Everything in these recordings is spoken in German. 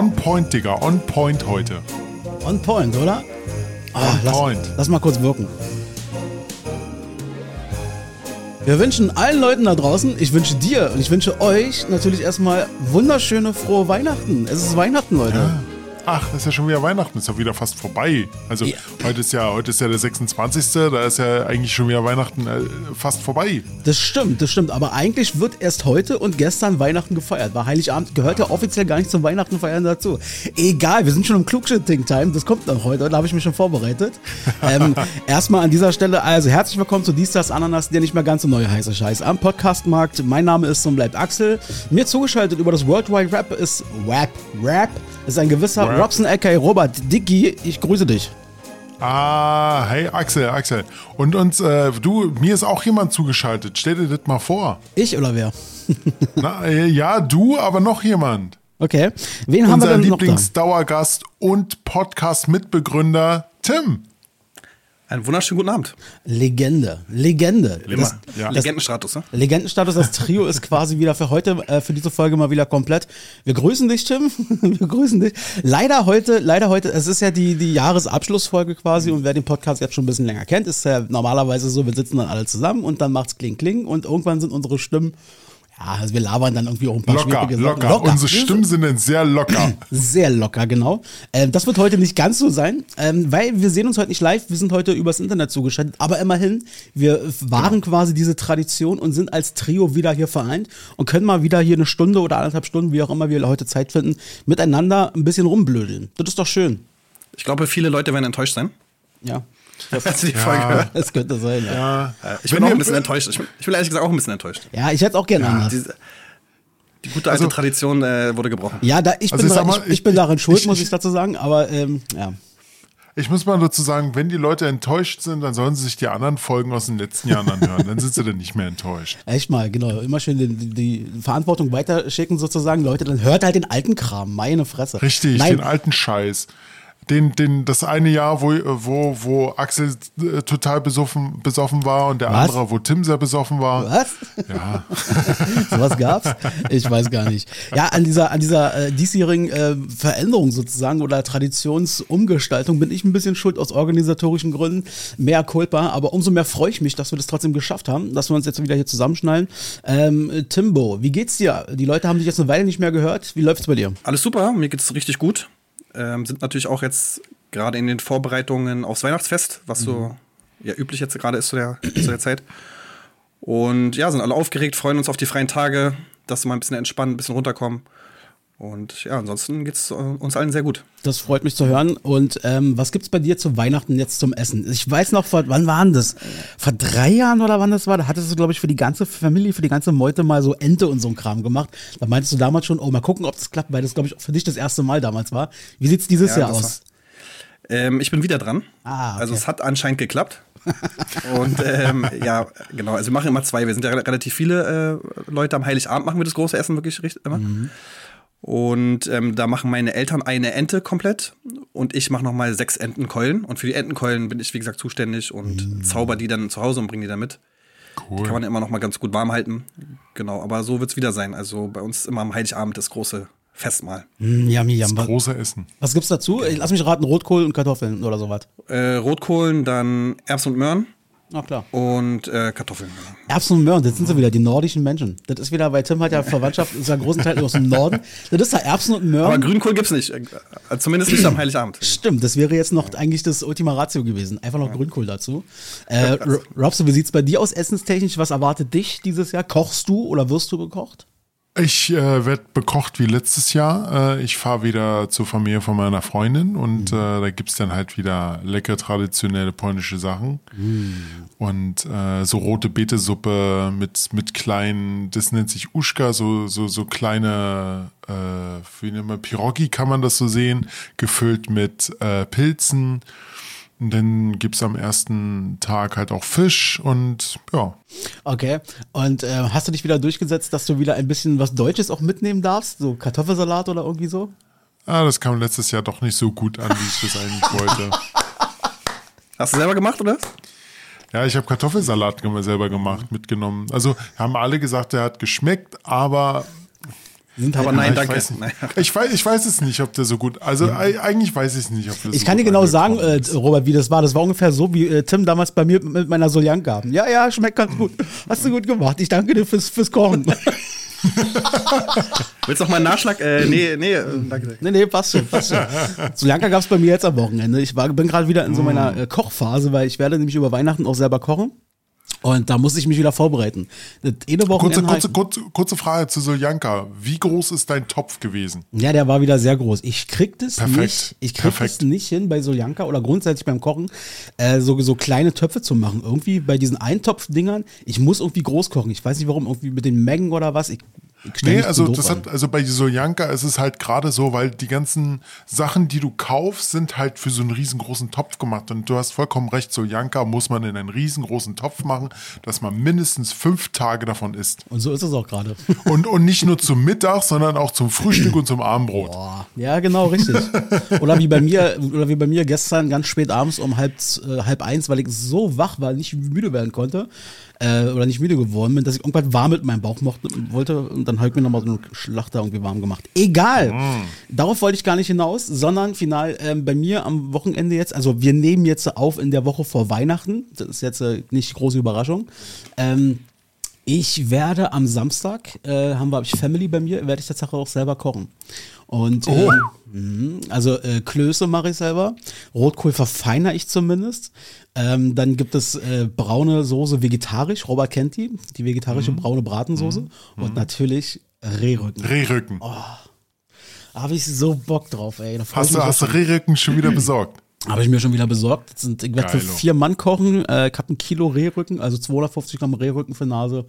on point, Digga. On point heute. On point, oder? Ah, On lass, point. lass mal kurz wirken. Wir wünschen allen Leuten da draußen, ich wünsche dir und ich wünsche euch natürlich erstmal wunderschöne, frohe Weihnachten. Es ist Weihnachten, Leute. Ach, das ist ja schon wieder Weihnachten, ist ja wieder fast vorbei. Also Ja. heute ist ja heute ist ja der 26. Da ist ja eigentlich schon wieder Weihnachten äh, fast vorbei. Das stimmt, das stimmt. Aber eigentlich wird erst heute und gestern Weihnachten gefeiert. Weil Heiligabend gehört ja offiziell gar nicht zum Weihnachten feiern dazu. Egal, wir sind schon im Klugschitting-Time. Das kommt noch heute. Da habe ich mich schon vorbereitet. ähm, erstmal an dieser Stelle, also herzlich willkommen zu Dienstags Ananas, der nicht mehr ganz so neue heiße Scheiß am Podcastmarkt. Mein Name ist und bleibt Axel. Mir zugeschaltet über das World Wide Rap ist Wap, Rap, ist ein gewisser Rap. Robson aka Robert Dicky. Ich grüße dich. Ah, hey Axel, Axel. Und uns, äh, du, mir ist auch jemand zugeschaltet. Stell dir das mal vor. Ich oder wer? Na, äh, ja, du, aber noch jemand. Okay. Wen haben wir Unser denn noch da? Lieblingsdauergast und Podcast-Mitbegründer Tim. Einen wunderschönen guten Abend. Legende. Legende. Immer, Das, ja. das, Legendenstatus, ne? Legendenstatus, das Trio ist quasi wieder für heute, äh, für diese Folge mal wieder komplett. Wir grüßen dich, Tim. Wir grüßen dich. Leider heute, leider heute, es ist ja die, die Jahresabschlussfolge quasi und wer den Podcast jetzt schon ein bisschen länger kennt, ist ja normalerweise so, wir sitzen dann alle zusammen und dann macht's kling kling und irgendwann sind unsere Stimmen, ja, also wir labern dann irgendwie auch ein paar Locker, schwierige locker, Sachen. Unsere Stimmen sind dann sehr locker. Sehr locker, genau. Ähm, das wird heute nicht ganz so sein, ähm, weil wir sehen uns heute nicht live, wir sind heute übers Internet zugeschaltet. Aber immerhin, wir wahren quasi diese Tradition und sind als Trio wieder hier vereint und können mal wieder hier eine Stunde oder anderthalb Stunden, wie auch immer wir heute Zeit finden, miteinander ein bisschen rumblödeln. Das ist doch schön. Ich glaube, viele Leute werden enttäuscht sein, Ja, als sie die Folge hören. das könnte sein. Ja, Ja. Äh, Ich bin auch ein bisschen enttäuscht. Ich bin, ich bin ehrlich gesagt auch ein bisschen enttäuscht. ja ich hätte es auch gerne anders. Diese, die gute alte Also- Tradition äh, wurde gebrochen. Ja, da, ich, Also bin ich da, mal, ich, ich bin daran schuld, ich- muss ich- dazu sagen, aber ähm, ja. Ich muss mal dazu sagen, wenn die Leute enttäuscht sind, dann sollen sie sich die anderen Folgen aus den letzten Jahren anhören. Dann sind sie dann nicht mehr enttäuscht. Echt mal, genau. Immer schön die, die, die Verantwortung weiterschicken sozusagen. Leute, dann hört halt den alten Kram. Meine Fresse. Richtig, Nein, den alten Scheiß. Den, den, das eine Jahr, wo, wo, wo Axel äh, total besoffen, besoffen war und der Was? andere, wo Tim sehr besoffen war. Was? Ja. Sowas gab's? Ich weiß gar nicht. Ja, an dieser, an dieser äh, diesjährigen äh, Veränderung sozusagen oder Traditionsumgestaltung bin ich ein bisschen schuld aus organisatorischen Gründen. Mehr Culpa, aber umso mehr freue ich mich, dass wir das trotzdem geschafft haben, dass wir uns jetzt wieder hier zusammenschnallen. Ähm, äh, Timbo, wie geht's dir? Die Leute haben dich jetzt eine Weile nicht mehr gehört. Wie läuft's bei dir? Alles super, mir geht's richtig gut. Ähm, sind natürlich auch jetzt gerade in den Vorbereitungen aufs Weihnachtsfest, was so ja üblich jetzt gerade ist zu der, zu der Zeit. Und ja, sind alle aufgeregt, freuen uns auf die freien Tage, dass wir mal ein bisschen entspannen, ein bisschen runterkommen. Und ja, ansonsten geht's äh, uns allen sehr gut. Das freut mich zu hören. Und ähm, was gibt's bei dir zu Weihnachten jetzt zum Essen? Ich weiß noch, vor, wann waren das? Vor drei Jahren oder wann das war? Da hattest du, glaube ich, für die ganze Familie, für die ganze Meute mal so Ente und so ein Kram gemacht. Da meintest du damals schon, oh, mal gucken, ob das klappt, weil das, glaube ich, auch für dich das erste Mal damals war. Wie sieht's dieses Ja, Jahr aus? Ähm, ich bin wieder dran. Ah, okay. Also es hat anscheinend geklappt. und ähm, ja, genau. Also wir machen immer zwei. Wir sind ja re- relativ viele äh, Leute. Am Heiligabend machen wir das große Essen wirklich richtig immer. Mhm. Und ähm, da machen meine Eltern eine Ente komplett und ich mache nochmal sechs Entenkeulen. Und für die Entenkeulen bin ich, wie gesagt, zuständig und Mhm. zauber die dann zu Hause und bringe die dann mit. Die kann man immer noch mal ganz gut warm halten. Genau, aber so wird's wieder sein. Also bei uns immer am Heiligabend das große Festmahl. Mm, yummy, yum. Was, Große Essen. was gibt's dazu? Ich Lass mich raten, Rotkohl und Kartoffeln oder sowas. Äh, Rotkohlen, dann Erbsen und Möhren Na klar. und äh, Kartoffeln. Erbsen und Möhren, das sind sie wieder, die nordischen Menschen. Das ist wieder, weil Tim hat ja Verwandtschaft, ist ja großen Teil aus dem Norden. Das ist ja Erbsen und Möhren. Aber Grünkohl gibt's nicht. Äh, Zumindest nicht am Heiligabend. Stimmt, das wäre jetzt noch eigentlich das Ultima Ratio gewesen. Einfach noch Grünkohl dazu. Äh, R- Robson, wie sieht's bei dir aus essenstechnisch? Was erwartet dich dieses Jahr? Kochst du oder wirst du gekocht? Ich äh, werde bekocht wie letztes Jahr. Äh, ich fahre wieder zur Familie von meiner Freundin und äh, da gibt's dann halt wieder lecker traditionelle polnische Sachen. Und äh, so rote Betesuppe mit, mit kleinen, das nennt sich Uschka, so, so, so kleine, äh, wie nennt man, Pirogi kann man das so sehen, gefüllt mit äh, Pilzen. Und dann gibt's am ersten Tag halt auch Fisch und ja, Okay. Und äh, hast du dich wieder durchgesetzt, dass du wieder ein bisschen was Deutsches auch mitnehmen darfst? So Kartoffelsalat oder irgendwie so? Ah, das kam letztes Jahr doch nicht so gut an, wie ich das eigentlich wollte. Hast du selber gemacht, oder? Ja, ich habe Kartoffelsalat selber gemacht, mitgenommen. Also haben alle gesagt, der hat geschmeckt, aber Sind halt Aber nein, ich danke. Weiß nicht. Nein. Ich, weiß, ich weiß es nicht, ob der so gut. Also e- eigentlich weiß ich es nicht, ob der Ich so kann dir genau sagen, äh, ist. Robert, wie das war. Das war ungefähr so, wie äh, Tim damals bei mir mit meiner Soljanka. Ja, ja, schmeckt ganz gut. Hast du gut gemacht. Ich danke dir fürs, fürs Kochen. Willst du noch mal einen Nachschlag? Äh, nee, nee, äh, danke. nee, nee, passt schon, passt schon. Soljanka gab es bei mir jetzt am Wochenende. Ich war, bin gerade wieder in so meiner äh, Kochphase, weil ich werde nämlich über Weihnachten auch selber kochen. Und da muss ich mich wieder vorbereiten. Eine Kurze, Wochenende kurze, halt- kurze, kurze Frage zu Soljanka. Wie groß ist dein Topf gewesen? Ja, der war wieder sehr groß. Ich krieg das Perfekt. nicht, ich krieg Perfekt. das nicht hin bei Soljanka oder grundsätzlich beim Kochen, äh, so, so kleine Töpfe zu machen. Irgendwie bei diesen Eintopfdingern, ich muss irgendwie groß kochen. Ich weiß nicht warum, irgendwie mit den Mengen oder was. Ich, Nee, also das hat, also bei Soljanka ist es halt gerade so, weil die ganzen Sachen, die du kaufst, sind halt für so einen riesengroßen Topf gemacht. Und du hast vollkommen recht, Soljanka muss man in einen riesengroßen Topf machen, dass man mindestens fünf Tage davon isst. Und so ist es auch gerade. Und, und nicht nur zum Mittag, sondern auch zum Frühstück und zum Abendbrot. Boah, ja, genau, richtig. oder wie bei mir, oder wie bei mir gestern ganz spät abends um halb, äh, halb eins, weil ich so wach war, nicht müde werden konnte, äh, oder nicht müde geworden bin, dass ich irgendwas warm mit meinem Bauch mochte, wollte und dann habe ich mir nochmal so einen Schlachter irgendwie warm gemacht. Egal. Darauf wollte ich gar nicht hinaus, sondern final ähm, bei mir am Wochenende jetzt, also wir nehmen jetzt auf in der Woche vor Weihnachten, das ist jetzt äh, nicht große Überraschung. Ähm, ich werde am Samstag, äh, haben wir hab ich Family bei mir, werde ich tatsächlich auch selber kochen. Und Oh. ähm, mhm, also äh, Klöße mache ich selber, Rotkohl verfeiner ich zumindest. Ähm, dann gibt es äh, braune Soße vegetarisch, Robert kennt die, die vegetarische braune Bratensoße. Und natürlich Rehrücken. Rehrücken. Oh, Habe ich so Bock drauf, ey. Hast du, hast du. Rehrücken schon wieder besorgt? Habe ich mir schon wieder besorgt. Das sind, ich werde für vier Mann kochen. Äh, ich habe ein Kilo Rehrücken, also 250 Gramm Rehrücken für Nase.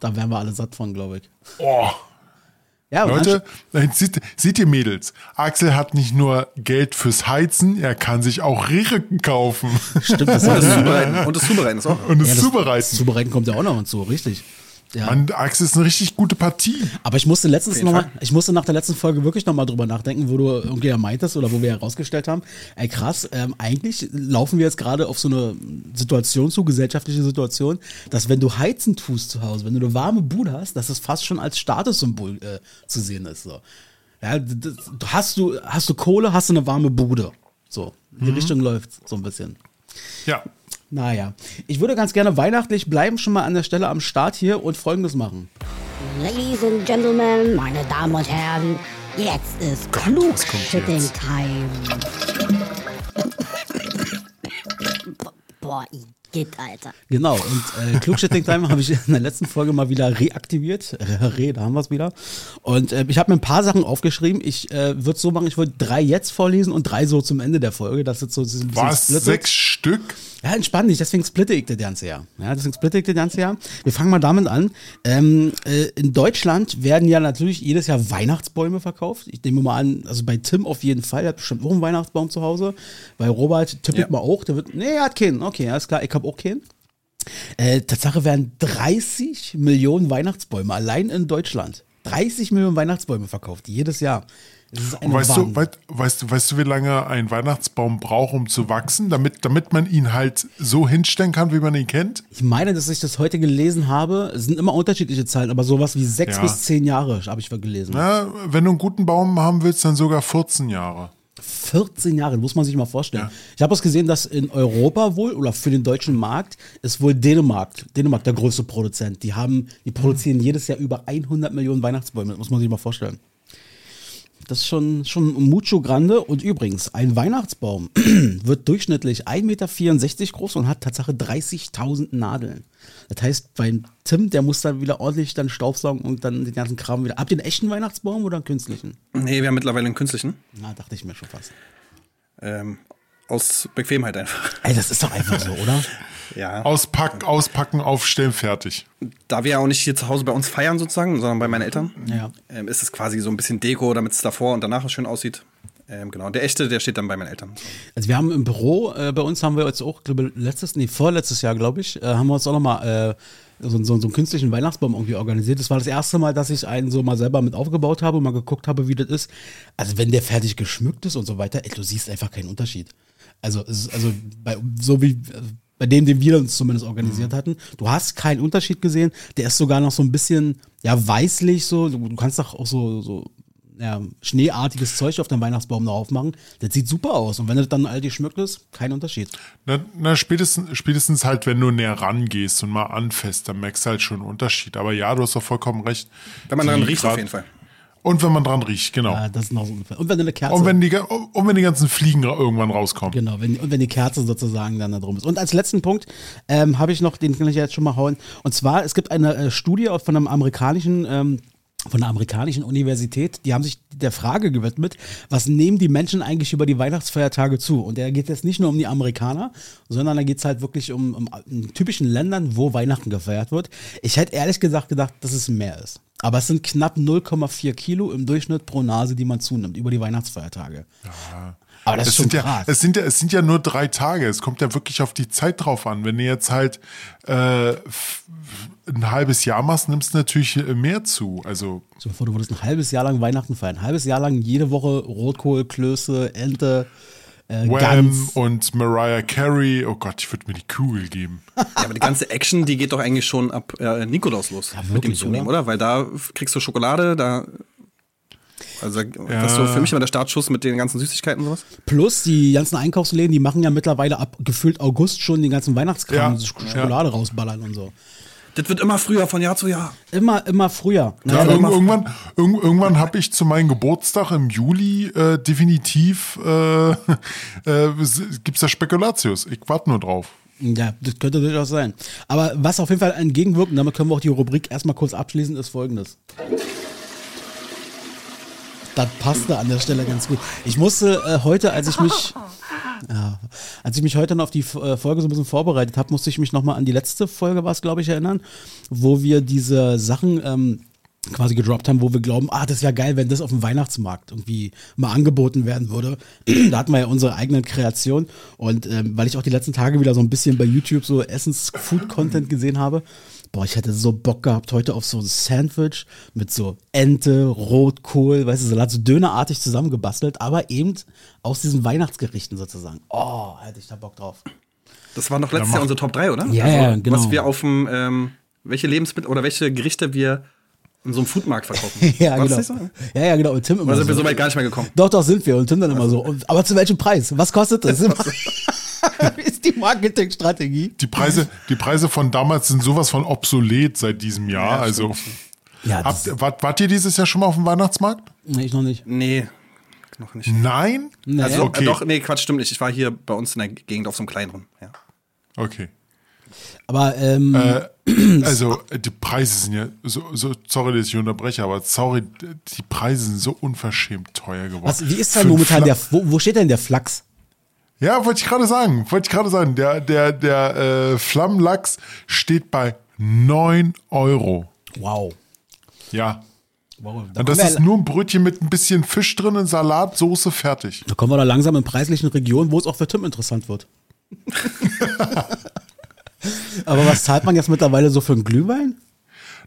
Da wären wir alle satt von, glaube ich. Oh, Ja, und Leute, seht, seht ihr Mädels, Axel hat nicht nur Geld fürs Heizen, er kann sich auch Rehrücken kaufen Stimmt, das, Und das ist Zubereiten, und das Zubereiten ist auch. und es ja, das zubereiten. Zubereiten kommt ja auch noch hinzu, richtig. Ja. Mann, Axel ist eine richtig gute Partie. Aber ich musste letztens jeden noch mal, Fall. ich musste nach der letzten Folge wirklich noch mal drüber nachdenken, wo du irgendwie ja meintest oder wo wir herausgestellt haben, ey krass, ähm, eigentlich laufen wir jetzt gerade auf so eine Situation zu, gesellschaftliche Situation, dass wenn du heizen tust zu Hause, wenn du eine warme Bude hast, dass es fast schon als Statussymbol äh, zu sehen ist. So. Ja, d- d- hast du, hast du Kohle, hast du eine warme Bude. So, in die Richtung läuft so ein bisschen. Ja. Naja, ich würde ganz gerne weihnachtlich bleiben, schon mal an der Stelle am Start hier und folgendes machen. Ladies and Gentlemen, meine Damen und Herren, jetzt ist Klugschitting Time. Boah, Igitt, Alter. Genau, und äh, Klugschitting Time habe ich in der letzten Folge mal wieder reaktiviert. Re, da haben wir es wieder. Und äh, ich habe mir ein paar Sachen aufgeschrieben. Ich äh, würde so machen, ich würde drei jetzt vorlesen und drei so zum Ende der Folge. Das ist so ein bisschen Was? splittet. Sechs Stück? Ja, entspann dich, deswegen splitte ich das ganze Jahr. Ja, deswegen splitte ich das ganze Jahr. Wir fangen mal damit an. Ähm, äh, in Deutschland werden ja natürlich jedes Jahr Weihnachtsbäume verkauft. Ich nehme mal an, also bei Tim auf jeden Fall, er hat bestimmt auch einen Weihnachtsbaum zu Hause. Bei Robert tippe ich Ja. mal auch, der wird, nee, er hat keinen. Okay, alles klar, ich habe auch keinen. Äh, Tatsache werden 30 Millionen Weihnachtsbäume allein in Deutschland. 30 Millionen Weihnachtsbäume verkauft, jedes Jahr. Das ist eine Weißt du, weißt, weißt, du, weißt du, wie lange ein Weihnachtsbaum braucht, um zu wachsen, damit, damit man ihn halt so hinstellen kann, wie man ihn kennt? Ich meine, dass ich das heute gelesen habe. Es sind immer unterschiedliche Zahlen, aber sowas wie sechs Ja. bis zehn Jahre habe ich gelesen. Ja, wenn du einen guten Baum haben willst, dann sogar 14 Jahre. 14 Jahre, muss man sich mal vorstellen. Ja. Ich habe es gesehen, dass in Europa wohl oder für den deutschen Markt ist wohl Dänemark, Dänemark der größte Produzent. Die haben, die produzieren jedes Jahr über 100 Millionen Weihnachtsbäume. Das muss man sich mal vorstellen. Das ist schon, schon mucho grande. Und übrigens, ein Weihnachtsbaum wird durchschnittlich 1,64 Meter groß und hat tatsächlich 30.000 Nadeln. Das heißt, beim Tim, der muss dann wieder ordentlich dann Staubsaugen und dann den ganzen Kram wieder. Habt ihr einen echten Weihnachtsbaum oder einen künstlichen? Nee, wir haben mittlerweile einen künstlichen. Na, dachte ich mir schon fast. Ähm, aus Bequemheit einfach. Ey, das ist doch einfach so, oder? Ja. Auspack, auspacken, aufstellen, fertig. Da wir ja auch nicht hier zu Hause bei uns feiern sozusagen, sondern bei meinen Eltern, Ja. ähm, ist es quasi so ein bisschen Deko, damit es davor und danach schön aussieht. Ähm, genau. Der echte, der steht dann bei meinen Eltern. Also wir haben im Büro, äh, bei uns haben wir jetzt auch, glaube letztes, nee, vorletztes Jahr, glaube ich, äh, haben wir uns auch nochmal äh, so, so, so einen künstlichen Weihnachtsbaum irgendwie organisiert. Das war das erste Mal, dass ich einen so mal selber mit aufgebaut habe und mal geguckt habe, wie das ist. Also wenn der fertig geschmückt ist und so weiter, ey, du siehst einfach keinen Unterschied. Also, also bei, so wie, bei dem, den wir uns zumindest organisiert Mhm. hatten. Du hast keinen Unterschied gesehen. Der ist sogar noch so ein bisschen, ja, weißlich so. Du, du kannst doch auch so, so ja, schneeartiges Zeug auf dem Weihnachtsbaum drauf machen. Das sieht super aus. Und wenn du dann all die schmückst, kein Unterschied. Na, na spätestens, spätestens halt, wenn du näher rangehst und mal anfasst, dann merkst du halt schon einen Unterschied. Aber ja, du hast doch vollkommen recht. Wenn man dran Die riecht, grad- auf jeden Fall. Und wenn man dran riecht, genau. Ja, das ist noch so ungefähr. Und wenn eine Kerze. Und wenn die, und wenn die ganzen Fliegen irgendwann rauskommen. Genau, wenn, und wenn die Kerze sozusagen dann da drum ist. Und als letzten Punkt ähm, habe ich noch, den kann ich jetzt schon mal hauen. Und zwar, es gibt eine äh, Studie von einem amerikanischen, ähm, von einer amerikanischen Universität, die haben sich der Frage gewidmet, was nehmen die Menschen eigentlich über die Weihnachtsfeiertage zu? Und da geht es nicht nur um die Amerikaner, sondern da geht es halt wirklich um, um, um typischen Ländern, wo Weihnachten gefeiert wird. Ich hätte ehrlich gesagt gedacht, dass es mehr ist. Aber es sind knapp 0,4 Kilo im Durchschnitt pro Nase, die man zunimmt über die Weihnachtsfeiertage. Aber das ist Es schon sind, ja, krass. es, sind ja, es sind ja nur drei Tage. Es kommt ja wirklich auf die Zeit drauf an. Wenn du jetzt halt äh, ein halbes Jahr machst, nimmst du natürlich äh, mehr zu. Also So bevor du würdest ein halbes Jahr lang Weihnachten feiern. Ein halbes Jahr lang jede Woche Rotkohl, Klöße, Ente, äh, Wham Gans. und Mariah Carey. Oh Gott, ich würde mir die Kugel geben. Ja, aber die ganze Action, die geht doch eigentlich schon ab äh, Nikolaus los. mit dem Zunehmen, oder? Weil da kriegst du Schokolade, da. Also, das ist so für mich immer der Startschuss mit den ganzen Süßigkeiten und sowas. Plus die ganzen Einkaufsläden, die machen ja mittlerweile ab gefühlt August schon den ganzen Weihnachtskram, Ja, Sch- Schokolade rausballern und so. Das wird immer früher, von Jahr zu Jahr. Immer, immer früher. Ja, irg immer- irgendwann irg irgendwann habe ich zu meinem Geburtstag im Juli äh, definitiv äh, äh, gibt's da Spekulatius. Ich warte nur drauf. Ja, das könnte durchaus sein. Aber was auf jeden Fall entgegenwirken, damit können wir auch die Rubrik erstmal kurz abschließen, ist folgendes. Das passte an der Stelle ganz gut. Ich musste äh, heute, als ich mich, ja, als ich mich heute noch auf die äh, Folge so ein bisschen vorbereitet habe, musste ich mich nochmal an die letzte Folge, war es glaube ich, erinnern, wo wir diese Sachen ähm, quasi gedroppt haben, wo wir glauben, ah, das wäre geil, wenn das auf dem Weihnachtsmarkt irgendwie mal angeboten werden würde. da hatten wir ja unsere eigenen Kreation und ähm, weil ich auch die letzten Tage wieder so ein bisschen bei YouTube so Essens-Food-Content gesehen habe, boah, ich hätte so Bock gehabt heute auf so ein Sandwich mit so Ente, Rotkohl, weißt du, Salat, so dönerartig zusammengebastelt, aber eben aus diesen Weihnachtsgerichten sozusagen. Oh, hätte ich da Bock drauf. Das waren doch letztes mach- Jahr unsere Top 3, oder? Also, Ja, ja, genau. Was wir auf dem, ähm, welche Lebensmittel oder welche Gerichte wir in so einem Foodmarkt verkaufen. Ja, genau. so? Ja, ja, genau. Und Tim immer Oder sind wir so. so weit gar nicht mehr gekommen? Doch, doch, sind wir. Und Tim dann immer so. Und, aber zu welchem Preis? Was kostet das? Wie ist die Marketingstrategie? Die Preise, die Preise von damals sind sowas von obsolet seit diesem Jahr. Ja, also Ja, habt, wart, wart ihr dieses Jahr schon mal auf dem Weihnachtsmarkt? nee, ich noch nicht. Nee, noch nicht. Nein? Nee. Also, Okay. äh, doch, nee, Quatsch, stimmt nicht. Ich war hier bei uns in der Gegend auf so einem kleineren. Ja. Okay. Aber ähm, Äh, also die Preise sind ja so, so sorry, dass ich unterbreche, aber sorry, die Preise sind so unverschämt teuer geworden. was, wie ist denn momentan Fla- der, wo, wo steht denn der Flachs? Ja, wollte ich gerade sagen, wollte ich gerade sagen, der der der äh, Flammlachs steht bei 9 Euro. Wow. Ja. wow da, Und das ist nur ein Brötchen mit ein bisschen Fisch drin, und Salat, Soße, fertig. da kommen wir da langsam in preislichen Regionen, wo es auch für Tim interessant wird. Aber was zahlt man jetzt mittlerweile so für einen Glühwein?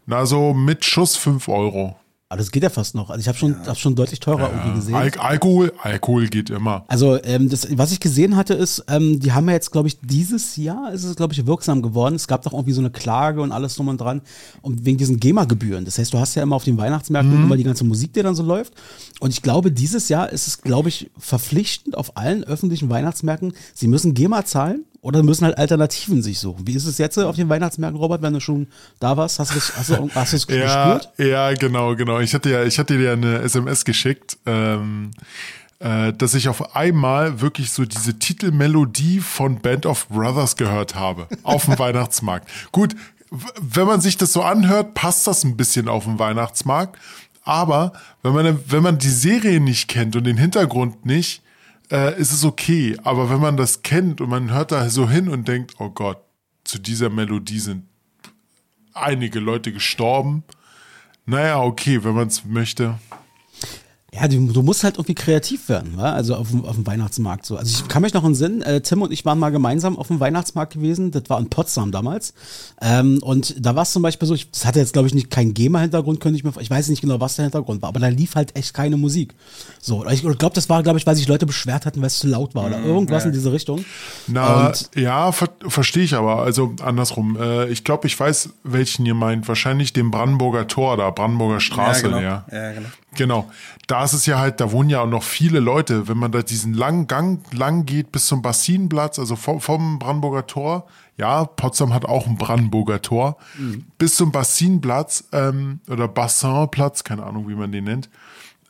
Na, so mit Schuss 5 Euro. Aber das geht ja fast noch. Also ich habe schon, hab schon deutlich teurer irgendwie gesehen. Al Alkohol, Alkohol geht immer. Also, ähm, das, was ich gesehen hatte, ist, ähm, die haben ja jetzt, glaube ich, dieses Jahr ist es, glaube ich, wirksam geworden. Es gab doch irgendwie so eine Klage und alles drum und dran. Und wegen diesen GEMA-Gebühren. Das heißt, du hast ja immer auf den Weihnachtsmärkten immer die ganze Musik, die dann so läuft. Und ich glaube, dieses Jahr ist es, glaube ich, verpflichtend auf allen öffentlichen Weihnachtsmärkten, sie müssen GEMA zahlen oder müssen halt Alternativen sich suchen. Wie ist es jetzt auf den Weihnachtsmärkten, Robert, wenn du schon da warst? Hast du es hast du, hast du es Ja, gespürt? ja, genau, genau. Ich hatte ja, ich hatte dir eine SMS geschickt, ähm, äh, dass ich auf einmal wirklich so diese Titelmelodie von Band of Brothers gehört habe auf dem Weihnachtsmarkt. Gut, wenn man sich das so anhört, passt das ein bisschen auf dem Weihnachtsmarkt. Aber wenn man, wenn man die Serie nicht kennt und den Hintergrund nicht, äh, ist es okay. Aber wenn man das kennt und man hört da so hin und denkt, oh Gott, zu dieser Melodie sind einige Leute gestorben. Naja, okay, wenn man es möchte. Ja, du, du musst halt irgendwie kreativ werden, wa? also auf, dem- auf dem Weihnachtsmarkt so. Also ich kann mich noch in Sinn, äh, Tim und ich waren mal gemeinsam auf dem Weihnachtsmarkt gewesen, das war in Potsdam damals. Ähm, und da war es zum Beispiel so, ich, das hatte jetzt glaube ich nicht keinen GEMA-Hintergrund, könnte ich mir, ich weiß nicht genau, was der Hintergrund war, aber da lief halt echt keine Musik. So, ich glaube, das war, glaube ich, weil sich Leute beschwert hatten, weil es zu laut war oder irgendwas in diese Richtung. Na, Und- ja, ver verstehe ich aber. Also andersrum. Äh, ich glaube, ich weiß, welchen ihr meint. Wahrscheinlich den Brandenburger Tor da, Brandenburger Straße. ja, genau. ja. ja, genau. Genau. Da ist es ja halt, da wohnen ja auch noch viele Leute. Wenn man da diesen langen Gang lang geht bis zum Bassinenplatz, also vom, vom Brandenburger Tor, ja, Potsdam hat auch ein Brandenburger Tor, bis zum Bassinenplatz ähm, oder Bassinplatz, keine Ahnung, wie man den nennt.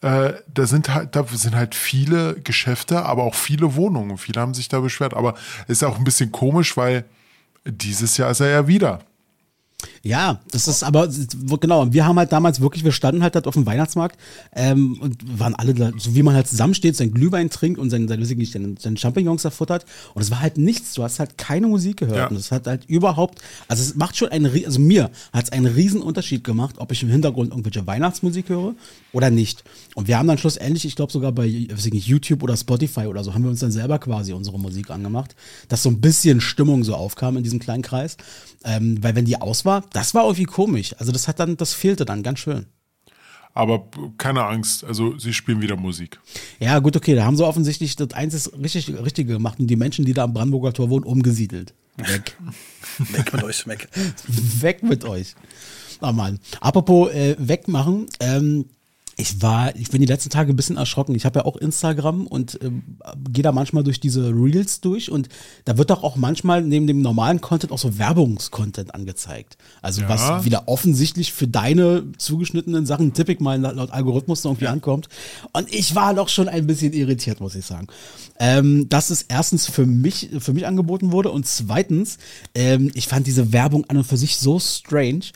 Äh, da sind halt, da sind halt viele Geschäfte, aber auch viele Wohnungen. Viele haben sich da beschwert. Aber ist auch ein bisschen komisch, weil dieses Jahr ist er ja wieder. Ja, das ist aber genau. Und wir haben halt damals wirklich, wir standen halt dort auf dem Weihnachtsmarkt ähm, und waren alle da, so wie man halt zusammensteht, sein Glühwein trinkt und sein, sein, nicht, seine, Champignons erfuttert. Und es war halt nichts. Du hast halt keine Musik gehört. Ja. Und es hat halt überhaupt, also es macht schon einen, also mir hat es einen riesen Unterschied gemacht, ob ich im Hintergrund irgendwelche Weihnachtsmusik höre oder nicht. Und wir haben dann schlussendlich, ich glaube sogar bei ich nicht, YouTube oder Spotify oder so, haben wir uns dann selber quasi unsere Musik angemacht, dass so ein bisschen Stimmung so aufkam in diesem kleinen Kreis. Ähm, weil wenn die aus war, das war irgendwie komisch. Also das hat dann, das fehlte dann ganz schön. Aber keine Angst, also sie spielen wieder Musik. Ja, gut, okay, da haben sie offensichtlich das einzig richtig, Richtige gemacht und die Menschen, die da am Brandenburger Tor wohnen, umgesiedelt. Weg. Weg mit euch, weg. weg mit euch. Oh Mann. Apropos äh, wegmachen, ähm, ich war, ich bin die letzten Tage ein bisschen erschrocken. Ich habe ja auch Instagram und ähm, gehe da manchmal durch diese Reels durch und da wird doch auch manchmal neben dem normalen Content auch so Werbungscontent angezeigt. Also Ja. was wieder offensichtlich für deine zugeschnittenen Sachen tippig mal laut Algorithmus irgendwie ankommt. Und ich war doch schon ein bisschen irritiert, muss ich sagen. Ähm, dass es erstens für mich, für mich angeboten wurde und zweitens, ähm, ich fand diese Werbung an und für sich so strange.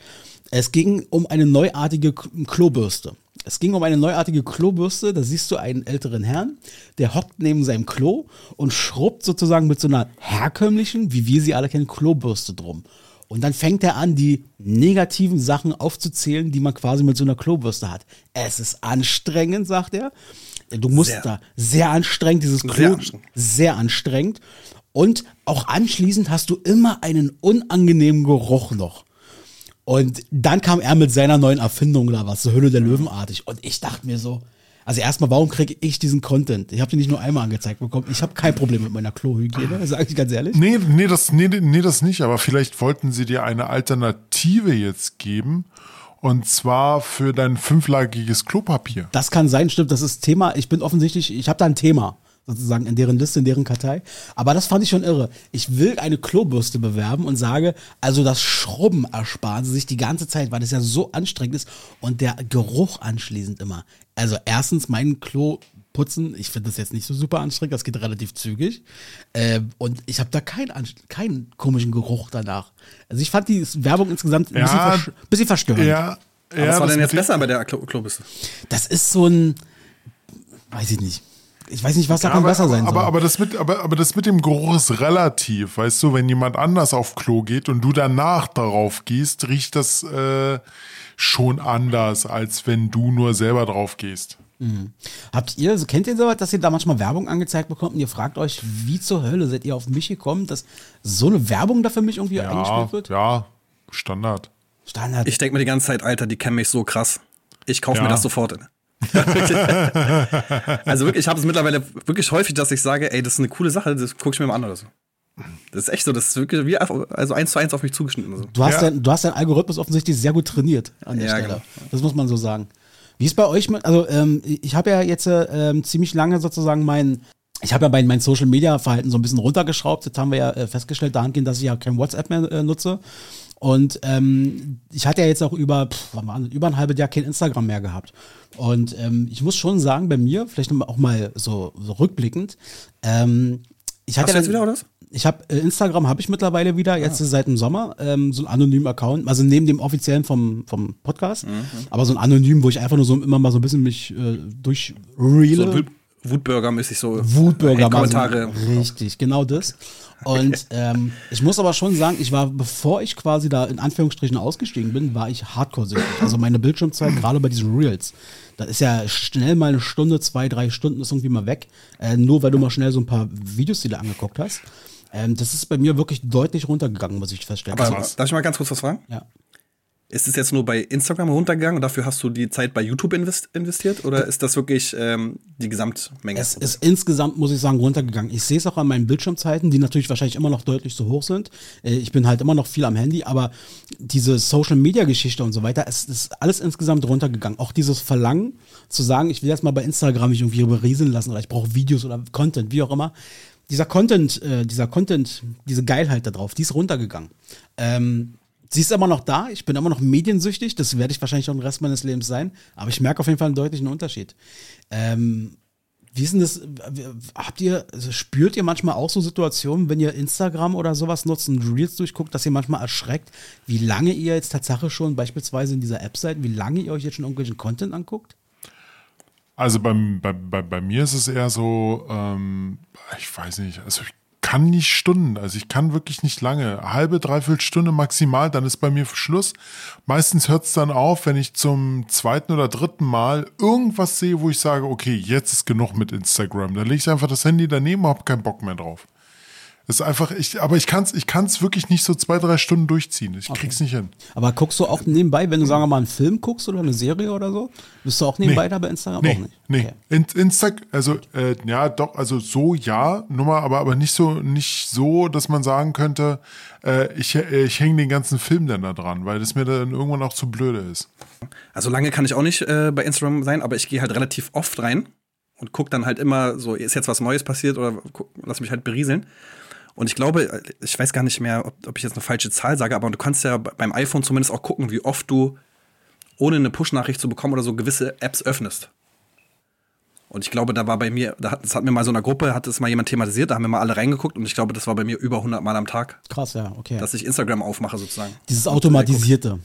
Es ging um eine neuartige Klobürste. Es ging um eine neuartige Klobürste. Da siehst du einen älteren Herrn, der hockt neben seinem Klo und schrubbt sozusagen mit so einer herkömmlichen, wie wir sie alle kennen, Klobürste drum. Und dann fängt er an, die negativen Sachen aufzuzählen, die man quasi mit so einer Klobürste hat. Es ist anstrengend, sagt er. Du musst Sehr. da sehr anstrengend, dieses Klo. Sehr anstrengend. Sehr anstrengend. Und auch anschließend hast du immer einen unangenehmen Geruch noch. Und dann kam er mit seiner neuen Erfindung oder was, so Hülle der Löwenartig. Und ich dachte mir so, also erstmal, warum kriege ich diesen Content? Ich habe den nicht nur einmal angezeigt bekommen. Ich habe kein Problem mit meiner Klohygiene, sage ich ganz ehrlich. Nee, nee, das, nee, nee, das nicht, aber vielleicht wollten sie dir eine Alternative jetzt geben. Und zwar für dein fünflagiges Klopapier. Das kann sein, stimmt. Das ist Thema. Ich bin offensichtlich, ich habe da ein Thema sozusagen in deren Liste, in deren Kartei. Aber das fand ich schon irre. Ich will eine Klobürste bewerben und sage, also das Schrubben ersparen sie sich die ganze Zeit, weil das ja so anstrengend ist und der Geruch anschließend immer. Also erstens mein Klo putzen, ich finde das jetzt nicht so super anstrengend, das geht relativ zügig. Ähm, und ich habe da keinen keinen komischen Geruch danach. Also ich fand die Werbung insgesamt ein bisschen, Ja, versch bisschen verstörend. Ja, Aber ja, was war denn jetzt besser bei der Klo Klobisse? Das ist so ein, weiß ich nicht. Ich weiß nicht, was Ja, daran aber, besser sein soll. aber, aber, das mit, aber, aber das mit dem Geruch ist relativ, weißt du, wenn jemand anders auf Klo geht und du danach darauf gehst, riecht das äh, schon anders, als wenn du nur selber drauf gehst. Habt ihr, so- kennt ihr sowas, dass ihr da manchmal Werbung angezeigt bekommt und ihr fragt euch, wie zur Hölle seid ihr auf mich gekommen, dass so eine Werbung da für mich irgendwie Ja, eingespielt wird? ja, Standard. Standard. Ich denke mir die ganze Zeit, Alter, die kennen mich so krass. Ich kaufe Ja. mir das sofort. also wirklich, ich habe es mittlerweile wirklich häufig, dass ich sage, ey, das ist eine coole Sache, das gucke ich mir mal an oder so. Das ist echt so, das ist wirklich wie einfach- also eins zu eins auf mich zugeschnitten. So. du, hast Ja. dein, du hast deinen Algorithmus offensichtlich sehr gut trainiert an der Ja, Stelle. genau. Das muss man so sagen. Wie ist bei euch mit, also ähm, ich habe ja jetzt äh, ähm, ziemlich lange sozusagen mein, ich habe ja mein, mein Social Media Verhalten so ein bisschen runtergeschraubt. Jetzt haben wir ja äh, festgestellt, dahingehend, dass ich ja kein WhatsApp mehr äh, nutze. Und ähm, ich hatte ja jetzt auch über, pff, über ein halbes Jahr kein Instagram mehr gehabt. Und ähm, ich muss schon sagen, bei mir, vielleicht auch mal so, so rückblickend, ähm, ich hatte Hast du jetzt wieder, oder was? ich habe äh, Instagram habe ich mittlerweile wieder, jetzt seit dem Sommer, ähm, so einen anonymen Account, also neben dem offiziellen vom, vom Podcast, aber so ein anonym, wo ich einfach nur so immer mal so ein bisschen mich äh, So durchreele. Wild, Wutbürger-mäßig so Wutbürger Kommentare. Richtig, genau das. Und ähm, ich muss aber schon sagen, ich war, bevor ich quasi da in Anführungsstrichen ausgestiegen bin, war ich hardcore-süchtig. Also meine Bildschirmzeit, gerade bei diesen Reels, das ist ja schnell mal eine Stunde, zwei, drei Stunden ist irgendwie mal weg. Äh, nur weil du mal schnell so ein paar Videos, die du angeguckt hast. Ähm, das ist bei mir wirklich deutlich runtergegangen, muss ich feststellen. Aber Also, darf ich mal ganz kurz was fragen? ja. Ist es jetzt nur bei Instagram runtergegangen und dafür hast du die Zeit bei YouTube invest investiert oder ist das wirklich ähm, die Gesamtmenge? Es ist insgesamt, muss ich sagen, runtergegangen. Ich sehe es auch an meinen Bildschirmzeiten, die natürlich wahrscheinlich immer noch deutlich zu hoch sind. Äh, Ich bin halt immer noch viel am Handy, aber diese Social-Media-Geschichte und so weiter, es ist alles insgesamt runtergegangen. Auch dieses Verlangen zu sagen, ich will jetzt mal bei Instagram mich irgendwie berieseln lassen oder ich brauche Videos oder Content, wie auch immer. Dieser Content, äh, dieser Content, diese Geilheit da drauf, die ist runtergegangen. Ähm, Sie ist immer noch da, ich bin immer noch mediensüchtig, das werde ich wahrscheinlich auch den Rest meines Lebens sein, aber ich merke auf jeden Fall einen deutlichen Unterschied. Ähm, wie ist denn das? Habt ihr, also spürt ihr manchmal auch so Situationen, wenn ihr Instagram oder sowas nutzt und Reels durchguckt, dass ihr manchmal erschreckt, wie lange ihr jetzt Tatsache schon beispielsweise in dieser App seid, wie lange ihr euch jetzt schon irgendwelchen Content anguckt? Also beim, bei, bei, bei mir ist es eher so, ähm, ich weiß nicht, also ich kann nicht Stunden, also ich kann wirklich nicht lange. Halbe, dreiviertel Stunde maximal, dann ist bei mir Schluss. Meistens hört es dann auf, wenn ich zum zweiten oder dritten Mal irgendwas sehe, wo ich sage, okay, jetzt ist genug mit Instagram. Dann lege ich einfach das Handy daneben und habe keinen Bock mehr drauf. Das ist einfach, ich, aber ich kann es ich kann's wirklich nicht so zwei, drei Stunden durchziehen. Ich krieg's nicht hin. Aber guckst du auch nebenbei, wenn du sagen wir mal einen Film guckst oder eine Serie oder so, bist du auch nebenbei Nee. da bei Instagram? Nee, auch nicht. nee. Okay. In, Insta, also äh, ja, doch, also so ja, Nummer, aber aber nicht so nicht so, dass man sagen könnte, äh, ich ich hänge den ganzen Film dann da dran, weil das mir dann irgendwann auch zu blöde ist. Also lange kann ich auch nicht äh, bei Instagram sein, aber ich gehe halt relativ oft rein und gucke dann halt immer so, ist jetzt was Neues passiert oder guck, lass mich halt berieseln. Und ich glaube, ich weiß gar nicht mehr, ob, ob ich jetzt eine falsche Zahl sage, aber du kannst ja beim iPhone zumindest auch gucken, wie oft du, ohne eine Push-Nachricht zu bekommen oder so, gewisse Apps öffnest. Und ich glaube, da war bei mir, da hat, das hat mir mal so in einer Gruppe, hat es mal jemand thematisiert, da haben wir mal alle reingeguckt und ich glaube, das war bei mir über 100 Mal am Tag, Krass, ja, okay. dass ich Instagram aufmache sozusagen. Dieses Automatisierte.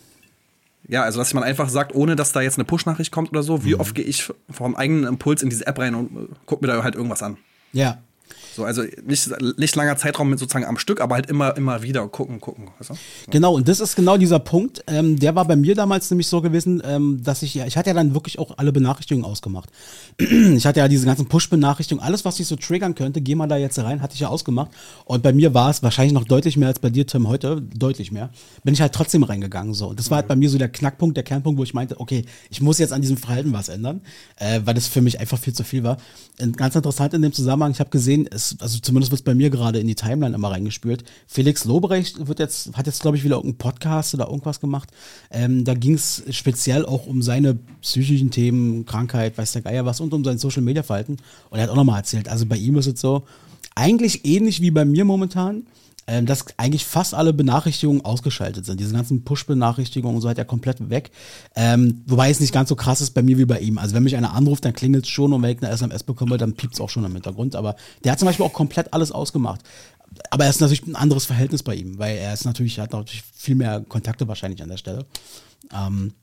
Ja, also dass man einfach sagt, ohne dass da jetzt eine Push-Nachricht kommt oder so, wie Mhm. oft gehe ich vom eigenen Impuls in diese App rein und äh, guck mir da halt irgendwas an. Ja. So, also nicht, nicht langer Zeitraum mit sozusagen am Stück, aber halt immer, immer wieder gucken, gucken. Weißt du? Genau, und das ist genau dieser Punkt. Ähm, der war bei mir damals nämlich so gewesen, ähm, dass ich ja, ich hatte ja dann wirklich auch alle Benachrichtigungen ausgemacht. ich hatte ja diese ganzen Push-Benachrichtigungen, alles, was ich so triggern könnte, geh mal da jetzt rein, hatte ich ja ausgemacht. Und bei mir war es wahrscheinlich noch deutlich mehr als bei dir, Tim, heute, deutlich mehr. Bin ich halt trotzdem reingegangen. So. Und das war halt bei mir so der Knackpunkt, der Kernpunkt, wo ich meinte, okay, ich muss jetzt an diesem Verhalten was ändern, äh, weil das für mich einfach viel zu viel war. Und ganz interessant in dem Zusammenhang, ich habe gesehen, es, also zumindest wird es bei mir gerade in die Timeline immer reingespült. Felix Lobrecht wird jetzt, hat jetzt, glaube ich, wieder irgendeinen Podcast oder irgendwas gemacht. Ähm, da ging es speziell auch um seine psychischen Themen, Krankheit, weiß der Geier was und um sein Social Media Verhalten. Und er hat auch nochmal erzählt, also bei ihm ist es so, eigentlich ähnlich wie bei mir momentan, ähm, dass eigentlich fast alle Benachrichtigungen ausgeschaltet sind. Diese ganzen Push-Benachrichtigungen und so hat er komplett weg. Ähm, wobei es nicht ganz so krass ist bei mir wie bei ihm. Also wenn mich einer anruft, dann klingelt es schon und wenn ich eine SMS bekomme, dann piept es auch schon im Hintergrund. Aber der hat zum Beispiel auch komplett alles ausgemacht. Aber er ist natürlich ein anderes Verhältnis bei ihm, weil er ist natürlich, hat natürlich viel mehr Kontakte wahrscheinlich an der Stelle. Ähm,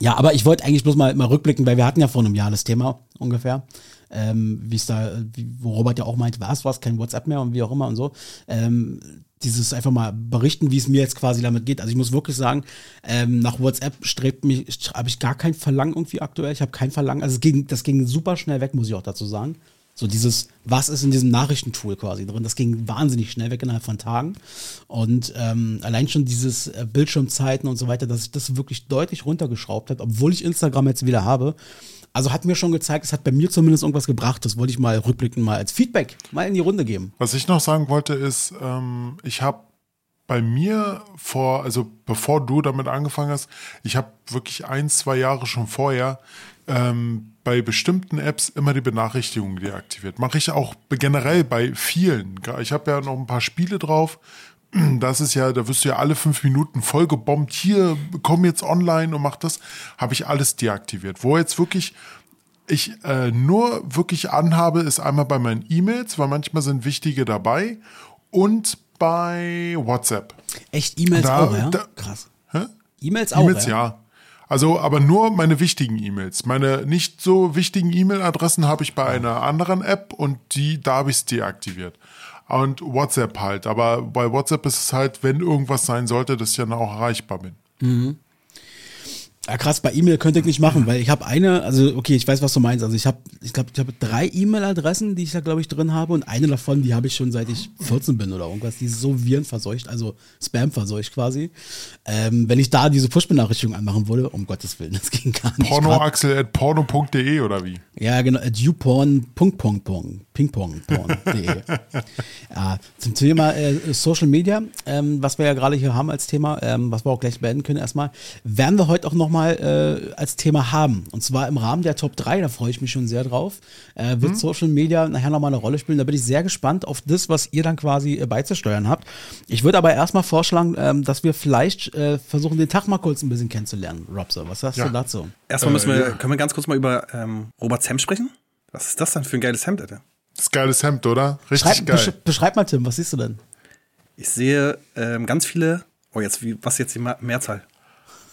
ja, aber ich wollte eigentlich bloß mal, mal rückblicken, weil wir hatten ja vor einem Jahr das Thema ungefähr. Ähm, wie es da, wie, wo Robert ja auch meinte, was, was, kein WhatsApp mehr und wie auch immer und so. Ähm, dieses einfach mal berichten, wie es mir jetzt quasi damit geht. Also ich muss wirklich sagen, ähm, nach WhatsApp strebt mich, habe ich gar kein Verlangen irgendwie aktuell. Ich habe kein Verlangen. Also es ging, das ging super schnell weg, muss ich auch dazu sagen. So dieses, was ist in diesem Nachrichtentool quasi drin? Das ging wahnsinnig schnell weg innerhalb von Tagen. Und ähm, allein schon dieses äh, Bildschirmzeiten und so weiter, dass ich das wirklich deutlich runtergeschraubt hat, obwohl ich Instagram jetzt wieder habe. Also hat mir schon gezeigt, es hat bei mir zumindest irgendwas gebracht. Das wollte ich mal rückblickend mal als Feedback mal in die Runde geben. Was ich noch sagen wollte ist, ähm, ich habe bei mir vor, also bevor du damit angefangen hast, ich habe wirklich ein, zwei Jahre schon vorher ähm, bei bestimmten Apps immer die Benachrichtigungen deaktiviert. Mache ich auch generell bei vielen. Ich habe ja noch ein paar Spiele drauf. Das ist ja, da wirst du ja alle fünf Minuten voll gebombt. Hier, komm jetzt online und mach das. Habe ich alles deaktiviert. Wo jetzt wirklich ich äh, nur wirklich anhabe, ist einmal bei meinen E-Mails, weil manchmal sind wichtige dabei und bei WhatsApp. Echt E-Mails auch, ja? da- Krass. E-Mails auch, E-Mails ja? ja. Also, aber nur meine wichtigen E-Mails. Meine nicht so wichtigen E-Mail-Adressen habe ich bei einer anderen App und die, da habe ich es deaktiviert. Und WhatsApp halt. Aber bei WhatsApp ist es halt, wenn irgendwas sein sollte, dass ich dann auch erreichbar bin. Ja, krass, bei E-Mail könnte ich nicht machen, weil ich habe eine, also okay, ich weiß, was du meinst. Also ich habe, ich glaube, ich habe drei E-Mail-Adressen, die ich da, glaube ich, drin habe und eine davon, die habe ich schon seit ich 14 bin oder irgendwas. Die ist so virenverseucht, also Spam-verseucht quasi. Ähm, wenn ich da diese Push-Benachrichtigung anmachen würde, um Gottes Willen, das ging gar nicht. Pornoaxel at porno.de oder wie? Ja, genau, at youporn, Punkt, Punkt, Punkt, pingpongporn.de. ja, zum Thema äh, Social Media, ähm, was wir ja gerade hier haben als Thema, ähm, was wir auch gleich beenden können erstmal, werden wir heute auch nochmal äh, als Thema haben. Und zwar im Rahmen der Top 3, da freue ich mich schon sehr drauf, äh, wird Social Media nachher nochmal eine Rolle spielen. Da bin ich sehr gespannt auf das, was ihr dann quasi äh, beizusteuern habt. Ich würde aber erstmal vorschlagen, ähm, dass wir vielleicht äh, versuchen, den Tag mal kurz ein bisschen kennenzulernen. Robso, was sagst Ja. du dazu? Erstmal müssen wir, Äh, ja. können wir ganz kurz mal über ähm, Roberts Hemd sprechen? Was ist das denn für ein geiles Hemd, Alter? Das ist geiles Hemd, oder? Richtig Schreib, geil. besch beschreib mal, Tim, was siehst du denn? Ich sehe ähm, ganz viele. Oh, jetzt, wie, was ist jetzt die Mehrzahl?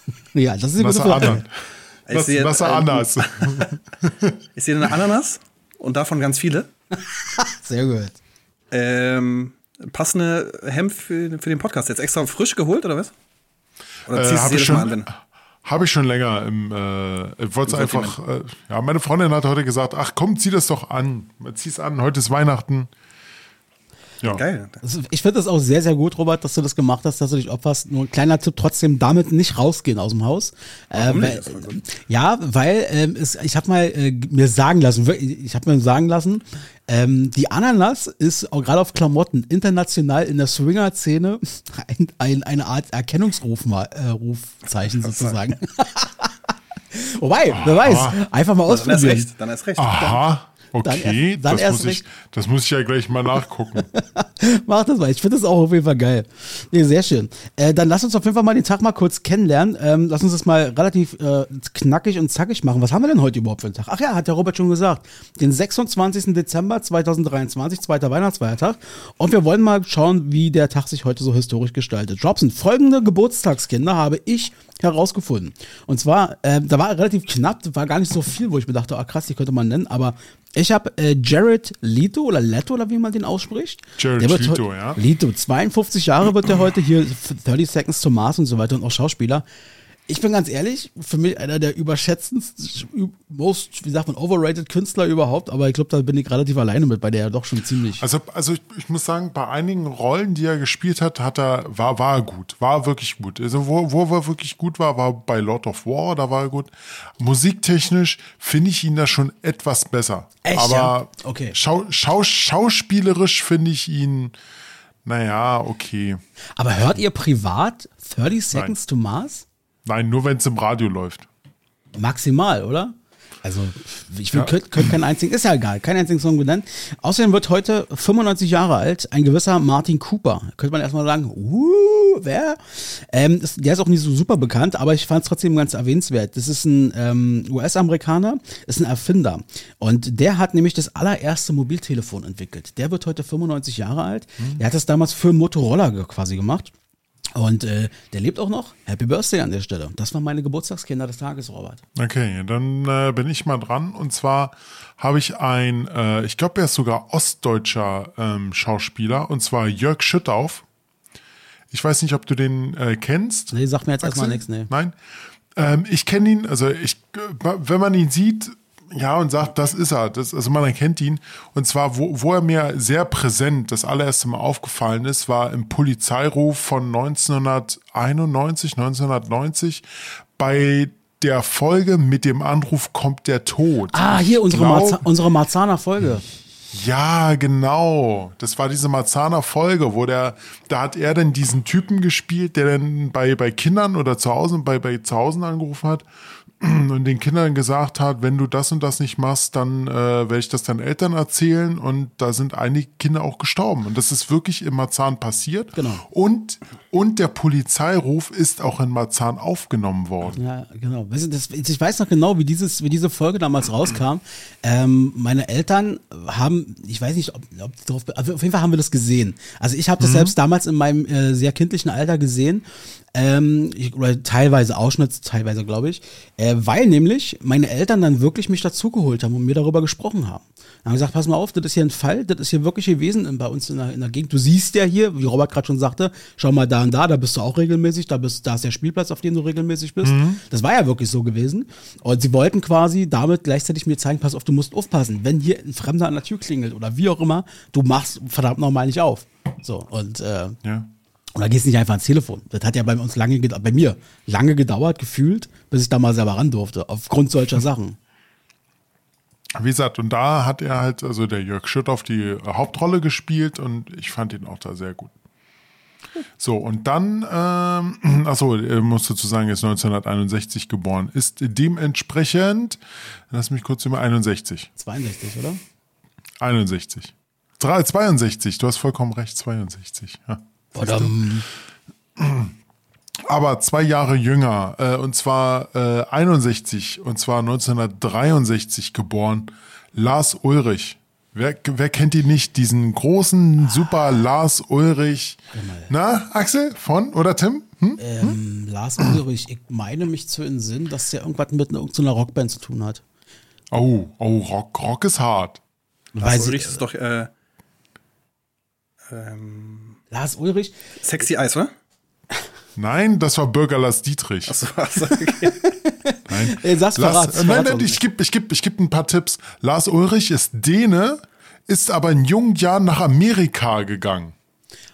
Ja, das ist Was gute Frage. Ich Was, sehe, was ähm, anders. Ich sehe eine Ananas und davon ganz viele. Sehr gut. Ähm, passende Hemd für, für den Podcast. Jetzt extra frisch geholt, oder was? Oder Äh, ziehst du Habe sie jedes Mal schon, an, wenn? Habe ich schon länger im, äh, ich wollte einfach, äh, ja, meine Freundin hat heute gesagt, ach komm, zieh das doch an. Zieh es an, heute ist Weihnachten. Ja. Geil. Ist- Ich finde das auch sehr, sehr gut, Robert, dass du das gemacht hast, dass du dich opferst. Nur ein kleiner Tipp, trotzdem damit nicht rausgehen aus dem Haus. Warum äh, nicht? weil, ja, weil ähm, es, ich habe mal äh, mir sagen lassen, wirklich, ich habe mir sagen lassen, ähm, die Ananas ist auch gerade auf Klamotten international in der Swinger-Szene ein, ein, eine Art Erkennungsruf mal, äh, sozusagen. Wobei, wer weiß, einfach mal Dann erst ausprobieren. recht. Dann erst recht. Aha, Dann okay, erst- dann das, erst muss ich, das muss ich ja gleich mal nachgucken. Mach das mal. Ich finde das auch auf jeden Fall geil. Nee, sehr schön. Äh, dann lass uns auf jeden Fall mal den Tag mal kurz kennenlernen. Ähm, lass uns das mal relativ äh, knackig und zackig machen. Was haben wir denn heute überhaupt für einen Tag? Ach ja, hat der Robert schon gesagt. Den 26. Dezember 2023, zweiter Weihnachtsfeiertag. Und wir wollen mal schauen, wie der Tag sich heute so historisch gestaltet. Jobson, folgende Geburtstagskinder habe ich herausgefunden. Und zwar, äh, da war relativ knapp, war gar nicht so viel, wo ich mir dachte, ah krass, die könnte man nennen, aber ich habe äh, Jared Leto oder Leto oder wie man den ausspricht. Jared Leto, ja. Leto, 52 Jahre wird er heute hier, 30 Seconds to Mars und so weiter und auch Schauspieler. Ich bin ganz ehrlich, für mich einer der überschätzendsten, most, wie sagt man, overrated Künstler überhaupt, aber ich glaube, da bin ich relativ alleine mit, bei der er doch schon ziemlich. Also, also ich, ich muss sagen, bei einigen Rollen, die er gespielt hat, hat er, war, war er gut, war wirklich gut. Also wo, wo er wirklich gut war, war bei Lord of War, da war er gut. Musiktechnisch finde ich ihn da schon etwas besser. Echt, Aber ja? Okay. Schau, schau, schauspielerisch finde ich ihn, naja, okay. aber hört ihr privat 30 Seconds to Mars? Nein, nur wenn es im Radio läuft. Maximal, oder? Also, ich will, Ja. könnte könnt keinen einzigen, ist ja egal, keinen einzigen Song genannt. Außerdem wird heute 95 Jahre alt ein gewisser Martin Cooper. Könnte man erstmal sagen, uh, wer? Ähm, ist, der ist auch nicht so super bekannt, aber ich fand es trotzdem ganz erwähnenswert. Das ist ein ähm, US-Amerikaner, ist ein Erfinder. Und der hat nämlich das allererste Mobiltelefon entwickelt. Der wird heute 95 Jahre alt. Er hat das damals für Motorola quasi gemacht. Und äh, der lebt auch noch. Happy Birthday an der Stelle. Das waren meine Geburtstagskinder des Tages, Robert. Okay, dann äh, bin ich mal dran. Und zwar habe ich ein, äh, ich glaube, er ist sogar ostdeutscher ähm, Schauspieler, und zwar Jörg Schüttauf. Ich weiß nicht, ob du den äh, kennst. Nee, sagt mir jetzt erstmal nichts, nee. Nein. Ähm, ich kenne ihn, also ich, äh, wenn man ihn sieht, ja, und sagt, das ist er. Das, also man erkennt ihn. Und zwar, wo, wo er mir sehr präsent das allererste Mal aufgefallen ist, war im Polizeiruf von 1991, 1990 bei der Folge mit dem Anruf kommt der Tod. Ah, hier unsere, glaub- Marza unsere Marzahner Folge. ja, genau. Das war diese Marzahner Folge, wo der, da hat er dann diesen Typen gespielt, der dann bei, bei Kindern oder zu Hause, bei, bei zu Hause angerufen hat. und den Kindern gesagt hat, wenn du das und das nicht machst, dann äh, werde ich das deinen Eltern erzählen und da sind einige Kinder auch gestorben und das ist wirklich in Marzahn passiert. Genau. Und, und der Polizeiruf ist auch in Marzahn aufgenommen worden. Ja, genau. Ich weiß noch genau, wie, dieses, wie diese Folge damals rauskam. Ähm, meine Eltern haben, ich weiß nicht, ob, ob die drauf, auf jeden Fall haben wir das gesehen. Also ich habe das selbst damals in meinem äh, sehr kindlichen Alter gesehen. Ähm, oder teilweise Ausschnitt, teilweise glaube ich, äh, weil nämlich meine Eltern dann wirklich mich dazugeholt haben und mir darüber gesprochen haben. Dann haben gesagt, pass mal auf, das ist hier ein Fall, das ist hier wirklich gewesen bei uns in der, in der Gegend. Du siehst ja hier, wie Robert gerade schon sagte, schau mal da und da, da bist du auch regelmäßig, da, bist, da ist der Spielplatz, auf dem du regelmäßig bist. Das war ja wirklich so gewesen. Und sie wollten quasi damit gleichzeitig mir zeigen, pass auf, du musst aufpassen. Wenn hier ein Fremder an der Tür klingelt oder wie auch immer, du machst verdammt nochmal nicht auf. So, und äh, Ja. Und da gehst du nicht einfach ans Telefon. Das hat ja bei uns lange bei mir lange gedauert, gefühlt, bis ich da mal selber ran durfte, aufgrund solcher Sachen. Wie gesagt, und da hat er halt, also der Jörg Schüttoff, die Hauptrolle gespielt und ich fand ihn auch da sehr gut. So, und dann, ähm, achso, er muss dazu sagen, er ist 1961 geboren, ist dementsprechend, lass mich kurz über 61. 62, oder? 61. Drei- 62, du hast vollkommen recht, 62. Ja. Aber zwei Jahre jünger, äh, und zwar äh, 61, und zwar 1963 geboren, Lars Ulrich. Wer, wer kennt ihn nicht? Diesen großen, super Lars Ulrich. Na, Axel? Von oder Tim? Hm? ähm, Lars Ulrich, ich meine mich zu entsinnen, dass der irgendwas mit einer, irgendeiner Rockband zu tun hat. Oh, oh, Rock, Rock ist hart. Weiß Also ich, ist doch äh, ähm, Lars Ulrich, Sexy Eis, oder? Nein, das war Bürger Lars Dietrich. Achso, achso, okay. Nein. Ey, sag's, Lars, verrat's, äh, nein, nein, ich gebe ich geb, ich geb ein paar Tipps. Lars Ulrich ist Däne, ist aber in jungen Jahren nach Amerika gegangen.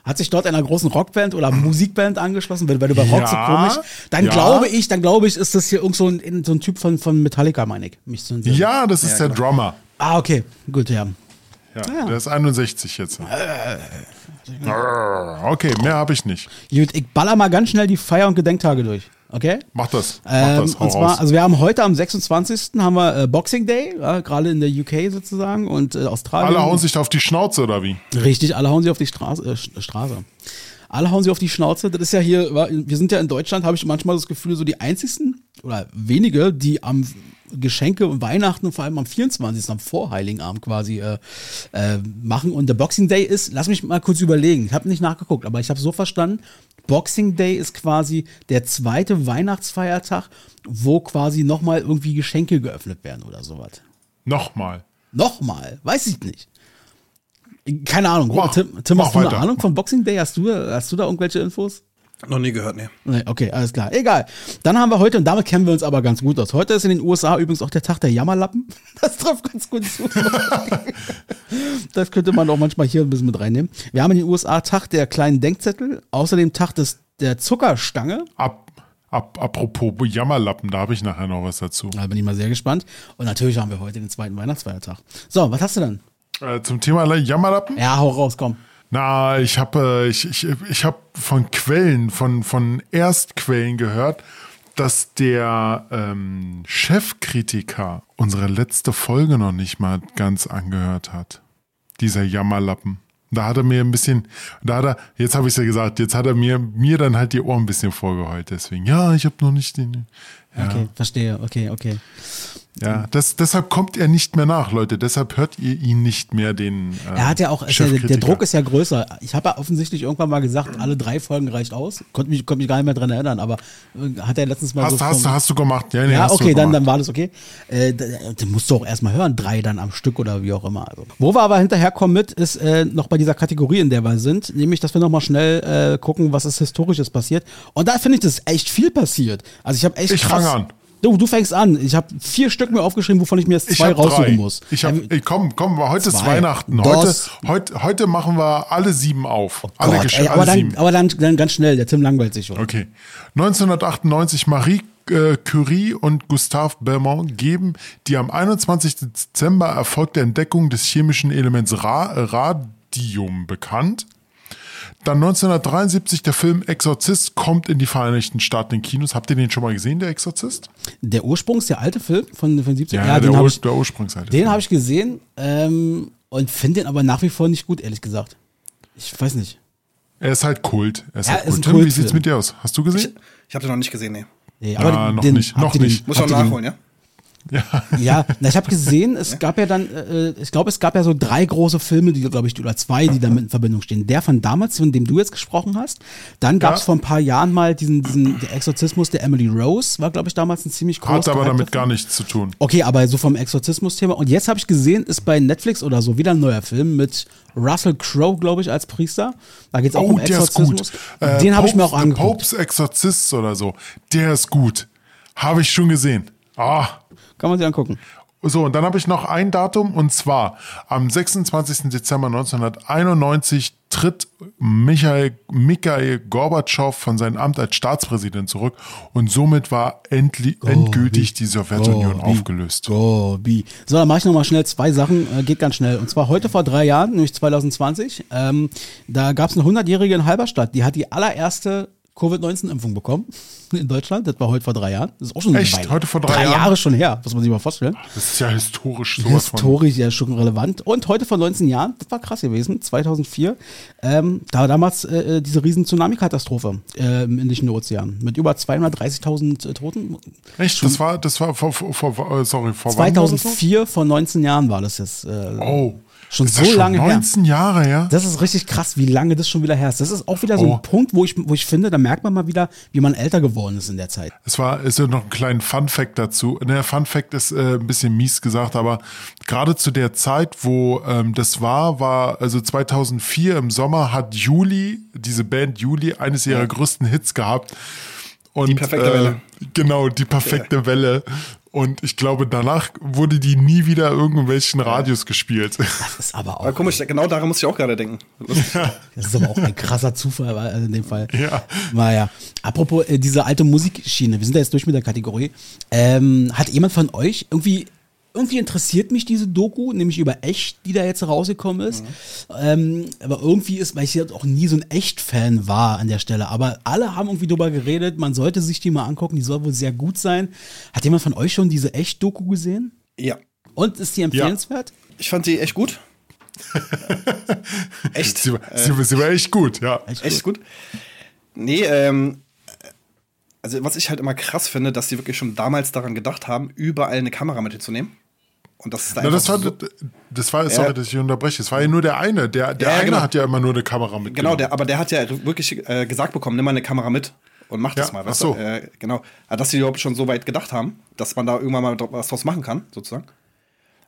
hat sich dort einer großen Rockband oder Musikband angeschlossen, weil, weil du bei Rock so Ja, komisch, dann ja. glaube ich, dann glaube ich, ist das hier irgend so ein, so ein Typ von, von Metallica, meine ich. Mich entsinnen. Ja, das ist der Drummer. Ah, okay, gut, ja. Ja, der ist 61 jetzt. Okay, mehr habe ich nicht. Gut, ich baller mal ganz schnell die Feier- und Gedenktage durch. Okay? Mach das. Mach Ähm, das. Und zwar, also wir haben heute am 26. haben wir äh, Boxing Day, ja, gerade in der UK sozusagen und äh, Australien. Alle hauen sich auf die Schnauze, oder wie? Richtig, alle hauen sie auf die Straße. Äh, Sch- Straße. Alle hauen sie auf die Schnauze. Das ist ja hier, wir sind ja in Deutschland, habe ich manchmal das Gefühl, so die einzigsten oder wenige, die am Geschenke und Weihnachten und vor allem am 24. am Vorheiligenabend quasi äh, äh, machen. Und der Boxing Day ist, lass mich mal kurz überlegen, ich habe nicht nachgeguckt, aber ich habe so verstanden, Boxing Day ist quasi der zweite Weihnachtsfeiertag, wo quasi nochmal irgendwie Geschenke geöffnet werden oder sowas. Nochmal. Nochmal, weiß ich nicht. Keine Ahnung. Mach- Tim, Tim mach hast du eine weiter. Ahnung von Boxing Day? Hast du, hast du da irgendwelche Infos? Noch nie gehört, nee. Nee, okay, alles klar. Egal. Dann haben wir heute, und damit kennen wir uns aber ganz gut aus. Heute ist in den USA übrigens auch der Tag der Jammerlappen. Das trifft ganz gut zu. das könnte man auch manchmal hier ein bisschen mit reinnehmen. Wir haben in den USA Tag der kleinen Denkzettel, außerdem Tag des, der Zuckerstange. Ab, ab, apropos Jammerlappen, da habe ich nachher noch was dazu. Da bin ich mal sehr gespannt. Und natürlich haben wir heute den zweiten Weihnachtsfeiertag. So, was hast du denn? Äh, zum Thema Jammerlappen? Ja, hau raus, komm. Na, ich habe äh, ich, ich, ich hab von Quellen, von, von Erstquellen gehört, dass der ähm, Chefkritiker unsere letzte Folge noch nicht mal ganz angehört hat. Dieser Jammerlappen. Da hat er mir ein bisschen, da hat er, jetzt habe ich es ja gesagt, jetzt hat er mir, mir dann halt die Ohren ein bisschen vorgeheult. Deswegen, ja, ich habe noch nicht den. Ja, Okay, verstehe. Okay, okay. ja das, deshalb kommt er nicht mehr nach, Leute. Deshalb hört ihr ihn nicht mehr, den. Äh, Er hat ja auch, der Chefkritiker. Druck ist ja größer. Ich habe ja offensichtlich irgendwann mal gesagt, alle drei Folgen reicht aus. Konnte mich, konnte mich gar nicht mehr dran erinnern, aber äh, hat er letztens mal Hast, so. hast, vom- hast du gemacht? Ja, nee, ja, okay, dann, dann war das okay. Äh, da- den musst du auch erstmal hören, drei dann am Stück oder wie auch immer. Also. Wo wir aber hinterherkommen mit, ist äh, noch bei dieser Kategorie, in der wir sind, nämlich, dass wir nochmal schnell äh, gucken, was ist Historisches passiert. Und da finde ich, das ist echt viel passiert. Also ich habe echt Ich krass, fang an. Du, du fängst an. Ich habe vier Stück mir aufgeschrieben, wovon ich mir jetzt zwei raussuchen drei. muss. Ich hab, ey, komm, komm, heute ist Zwei. Weihnachten. Heute, heute, heute machen wir alle sieben auf. alle Gott, ey, aber alle dann, sieben. aber dann, dann ganz schnell, der Tim langweilt sich schon. Okay. 1998 Marie äh, Curie und Gustave Belmont geben die am 21. Dezember erfolgte Entdeckung des chemischen Elements Ra Radium bekannt. Dann 1973 der Film Exorzist kommt in die Vereinigten Staaten in Kinos. Habt ihr den schon mal gesehen, der Exorzist? Der Ursprungs, der alte Film von, von 70 Ja, den der, habe Ur ich, der Ursprungsseite. den hab ich gesehen ähm, und finde den aber nach wie vor nicht gut, ehrlich gesagt. Ich weiß nicht. Er ist halt Kult. Er ist Ja, halt ist ein Kult. Tim, wie sieht's mit dir aus? Hast du gesehen? Ich habe den noch nicht gesehen, nee. Nee, Ah, noch den- nicht, habt noch ihr den- nicht. Muss schon ihr den- nachholen, ja? Ja. Ja, na, ich habe gesehen, es gab ja dann, äh, ich glaube, es gab ja so drei große Filme, die, glaube ich, oder zwei, die damit in Verbindung stehen. Der von damals, von dem du jetzt gesprochen hast. Dann gab es Ja. vor ein paar Jahren mal diesen, diesen der Exorzismus der Emily Rose, war, glaube ich, damals ein ziemlich großer. Hat aber damit gar nichts zu tun. Okay, aber so vom Exorzismus-Thema. Und jetzt habe ich gesehen, ist bei Netflix oder so wieder ein neuer Film mit Russell Crowe, glaube ich, als Priester. Da geht es auch Oh, um Exorzismus. Äh, Den habe ich mir auch angeguckt. Popes Exorzist oder so. Der ist gut. Habe ich schon gesehen. Ah. Kann man sich angucken. So, und dann habe ich noch ein Datum und zwar am 26. Dezember 1991 tritt Michael, Mikhail Gorbatschow von seinem Amt als Staatspräsident zurück und somit war endli endgültig die Sowjetunion Gobi. aufgelöst. Gobi. So, dann mache ich nochmal schnell zwei Sachen. Äh, geht ganz schnell. Und zwar heute vor drei Jahren, nämlich 2020. Ähm, da gab es eine 100-Jährige in Halberstadt. Die hat die allererste Covid-19-Impfung bekommen in Deutschland. Das war heute vor drei Jahren. Das ist auch schon Echt? Heute vor drei drei Jahren? Jahre schon her. Muss man sich mal vorstellen. Das ist ja historisch von. Historisch ja schon relevant. Und heute vor 19 Jahren, das war krass gewesen, 2004, ähm, da war damals äh, äh, diese riesen Tsunami-Katastrophe äh, im Indischen Ozean mit über 230.000 äh, Toten. Echt? Das war, das war vor, vor, vor äh, sorry, vor wann war das noch? 2004, vor 19 Jahren war das jetzt. Äh, Oh. Schon ist so das schon lange her. 19 Jahre her? Das ist richtig krass, wie lange das schon wieder her ist. Das ist auch wieder so Oh. ein Punkt, wo ich, wo ich finde, da merkt man mal wieder, wie man älter geworden ist in der Zeit. Es war, ist ja noch ein kleiner Fun Fact dazu. Der Fun Fact ist äh, ein bisschen mies gesagt, aber gerade zu der Zeit, wo ähm, das war, war, also 2004 im Sommer hat Juli, diese Band Juli, eines ihrer größten Hits gehabt. Und, Die perfekte äh, Welle. Genau, die perfekte Welle. Und ich glaube, danach wurde die nie wieder irgendwelchen Radios gespielt. Das ist aber Aber auch, komisch, genau daran muss ich auch gerade denken. Lustig. das ist aber auch ein krasser Zufall also in dem Fall. Ja. Naja, apropos äh, diese alte Musikschiene, wir sind ja jetzt durch mit der Kategorie. Ähm, hat jemand von euch irgendwie irgendwie interessiert mich diese Doku, nämlich über Echt, die da jetzt rausgekommen ist. Ähm, aber irgendwie ist, weil ich jetzt auch nie so ein Echt-Fan war an der Stelle, aber alle haben irgendwie drüber geredet, man sollte sich die mal angucken, die soll wohl sehr gut sein. Hat jemand von euch schon diese Echt-Doku gesehen? Ja. Und ist die empfehlenswert? Ich fand die echt gut. echt? Sie, war- sie, sie war echt gut, ja. Echt gut. Nee, ähm, also was ich halt immer krass finde, dass die wirklich schon damals daran gedacht haben, überall eine Kamera mitzunehmen. Und das ist da Na, das war, so, das war, sorry, dass ich unterbreche. Es war ja nur der eine. Der, der Ja, eine genau. hat ja immer nur eine Kamera mitgenommen. Genau, der, aber der hat ja wirklich äh, gesagt bekommen, nimm mal eine Kamera mit und mach das Ja, mal. ach Weißt so. du? Äh, genau. Ja, Dass sie überhaupt schon so weit gedacht haben, dass man da irgendwann mal was draus machen kann, sozusagen.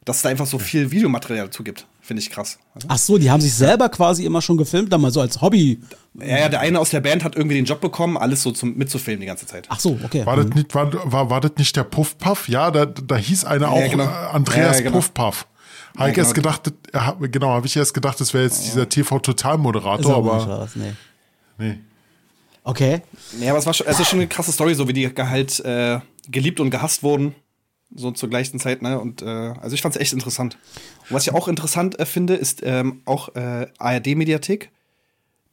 Dass es da einfach so viel Videomaterial dazu gibt, finde ich krass. Also, Ach so, die haben sich selber quasi immer schon gefilmt, dann mal so als Hobby. ja, ja, der eine aus der Band hat irgendwie den Job bekommen, alles so zum, mitzufilmen die ganze Zeit. Ach so, okay. War das nicht, war, war, war das nicht der Puffpuff? Ja, da, da hieß einer auch genau. äh, Andreas Ja, genau. Puffpuff. Habe ich genau. erst gedacht, genau, habe ich erst gedacht, das wäre jetzt dieser TV-Total-Moderator, aber nicht aber was, nee. nee. Okay. Ja, aber es war schon, es ist schon eine krasse Story, so wie die halt äh, geliebt und gehasst wurden. So zur gleichen Zeit, ne? Und äh, also ich fand es echt interessant. Und was ich auch interessant äh, finde, ist ähm, auch äh, ARD-Mediathek,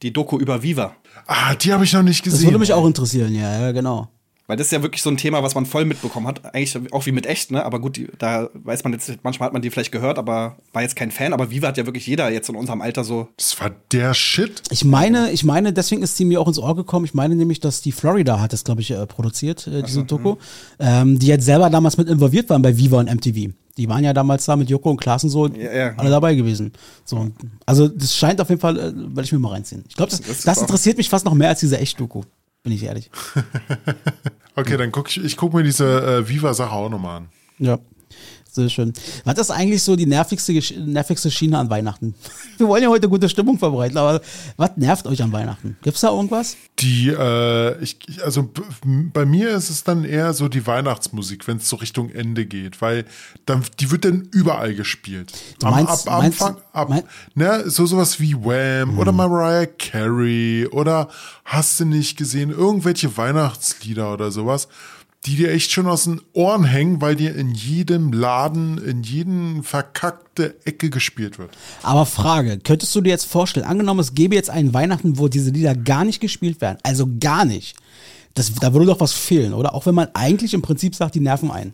die Doku über Viva. Ah, die habe ich noch nicht Das gesehen. würde mich auch interessieren, ja, ja, genau. Weil das ist ja wirklich so ein Thema, was man voll mitbekommen hat. Eigentlich auch wie mit echt, ne? Aber gut, die, da weiß man jetzt, manchmal hat man die vielleicht gehört, aber war jetzt kein Fan. Aber Viva hat ja wirklich jeder jetzt in unserem Alter so. Das war der Shit. Ich meine, ich meine, deswegen ist sie mir auch ins Ohr gekommen. Ich meine nämlich, dass die Florida hat das, glaube ich, äh, produziert, äh, diese Doku. Ähm, die jetzt selber damals mit involviert waren bei Viva und MTV. Die waren ja damals da mit Joko und Klaas und so Ja, ja. alle dabei gewesen. So, also das scheint auf jeden Fall, äh, werde ich mir mal reinziehen. Ich glaube, das, Das das, interessiert mich fast noch mehr als diese Echt-Doku. Bin ich ehrlich. Okay, dann guck ich, ich gucke mir diese äh, Viva-Sache auch nochmal an. Ja. Sehr schön. Was ist eigentlich so die nervigste, nervigste Schiene an Weihnachten? Wir wollen ja heute gute Stimmung verbreiten, aber was nervt euch an Weihnachten? Gibt's da irgendwas? Die, äh, ich, also bei mir ist es dann eher so die Weihnachtsmusik, wenn es so Richtung Ende geht, weil dann, die wird dann überall gespielt. Du meinst- ab meinst- Anfang, ab, mein- ne, so sowas wie Wham oder Mariah Carey oder hast du nicht gesehen, irgendwelche Weihnachtslieder oder sowas. Die dir echt schon aus den Ohren hängen, weil dir in jedem Laden, in jedem verkackte Ecke gespielt wird. Aber Frage, könntest du dir jetzt vorstellen, angenommen, es gäbe jetzt einen Weihnachten, wo diese Lieder gar nicht gespielt werden, also gar nicht. Das, da würde doch was fehlen, oder? Auch wenn man eigentlich im Prinzip sagt, die nerven ein.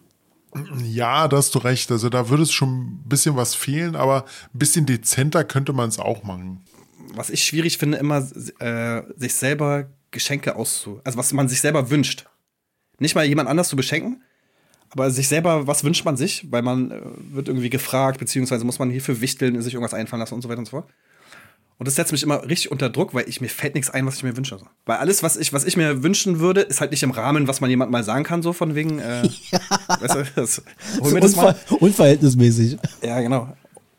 Ja, da hast du recht. Also da würde es schon ein bisschen was fehlen, aber ein bisschen dezenter könnte man es auch machen. Was ich schwierig finde, immer äh, sich selber Geschenke auszu... Also was man sich selber wünscht. Nicht mal jemand anders zu beschenken, aber sich selber, was wünscht man sich? Weil man äh, wird irgendwie gefragt, beziehungsweise muss man hierfür wichteln, sich irgendwas einfallen lassen und so weiter und so fort. Und das setzt mich immer richtig unter Druck, weil ich mir fällt nichts ein, was ich mir wünsche. Weil alles, was ich, was ich mir wünschen würde, ist halt nicht im Rahmen, was man jemand mal sagen kann, so von wegen, äh, weißt du, das, hol mir das mal. Unverhältnismäßig. Ja, genau.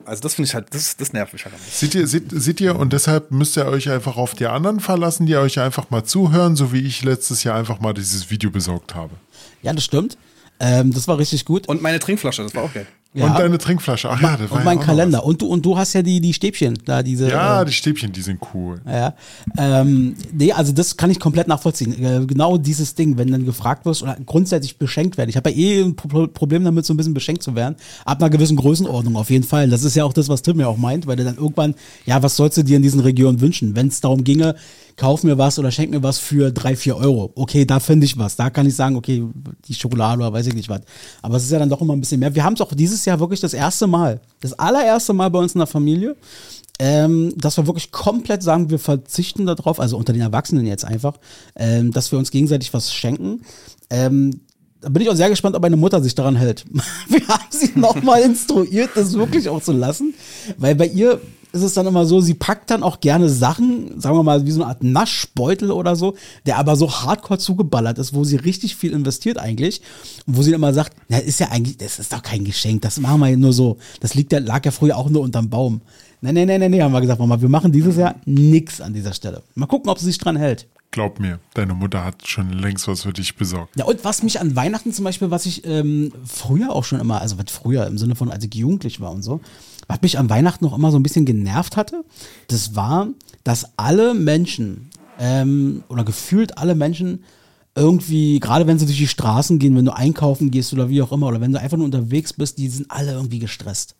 Also das finde ich halt, das, das nervt mich halt. Seht ihr, seht, seht ihr, und deshalb müsst ihr euch einfach auf die anderen verlassen, die euch einfach mal zuhören, so wie ich letztes Jahr einfach mal dieses Video besorgt habe. Ja, das stimmt. Ähm, das war richtig gut. Und meine Trinkflasche, das war auch geil. Ja. Und deine Trinkflasche. Ach ja, das war und mein ja Kalender. Und du, und du hast ja die, die Stäbchen, da diese. Ja, äh, die Stäbchen, die sind cool. Ja, ähm, nee, also das kann ich komplett nachvollziehen. Äh, genau dieses Ding, wenn dann gefragt wirst oder grundsätzlich beschenkt werden. Ich habe ja eh ein Pro Problem damit, so ein bisschen beschenkt zu werden. Ab einer gewissen Größenordnung auf jeden Fall. Das ist ja auch das, was Tim ja auch meint, weil der dann irgendwann, ja, was sollst du dir in diesen Regionen wünschen? Wenn es darum ginge, kauf mir was oder schenk mir was für drei, vier Euro. Okay, da finde ich was. Da kann ich sagen, okay, die Schokolade oder weiß ich nicht was. Aber es ist ja dann doch immer ein bisschen mehr. Wir haben es auch dieses Jahr wirklich das erste Mal, das allererste Mal bei uns in der Familie, ähm, dass wir wirklich komplett sagen, wir verzichten darauf, also unter den Erwachsenen jetzt einfach, ähm, dass wir uns gegenseitig was schenken. Ähm, da bin ich auch sehr gespannt, ob meine Mutter sich daran hält. Wir haben sie nochmal instruiert, das wirklich auch zu lassen, weil bei ihr ist es dann immer so, sie packt dann auch gerne Sachen, sagen wir mal, wie so eine Art Naschbeutel oder so, der aber so hardcore zugeballert ist, wo sie richtig viel investiert eigentlich. Und wo sie dann immer sagt, na, ist ja eigentlich, das ist doch kein Geschenk, das machen wir ja nur so. Das liegt ja, lag ja früher auch nur unterm Baum. Nein, nein, nein, nein, nee, haben wir gesagt, Mama, wir machen dieses Jahr nix an dieser Stelle. Mal gucken, ob sie sich dran hält. Glaub mir, deine Mutter hat schon längst was für dich besorgt. Ja, und was mich an Weihnachten zum Beispiel, was ich ähm, früher auch schon immer, also was früher im Sinne von, als ich jugendlich war und so, was mich an Weihnachten noch immer so ein bisschen genervt hatte, das war, dass alle Menschen ähm, oder gefühlt alle Menschen irgendwie, gerade wenn sie durch die Straßen gehen, wenn du einkaufen gehst oder wie auch immer, oder wenn du einfach nur unterwegs bist, die sind alle irgendwie gestresst.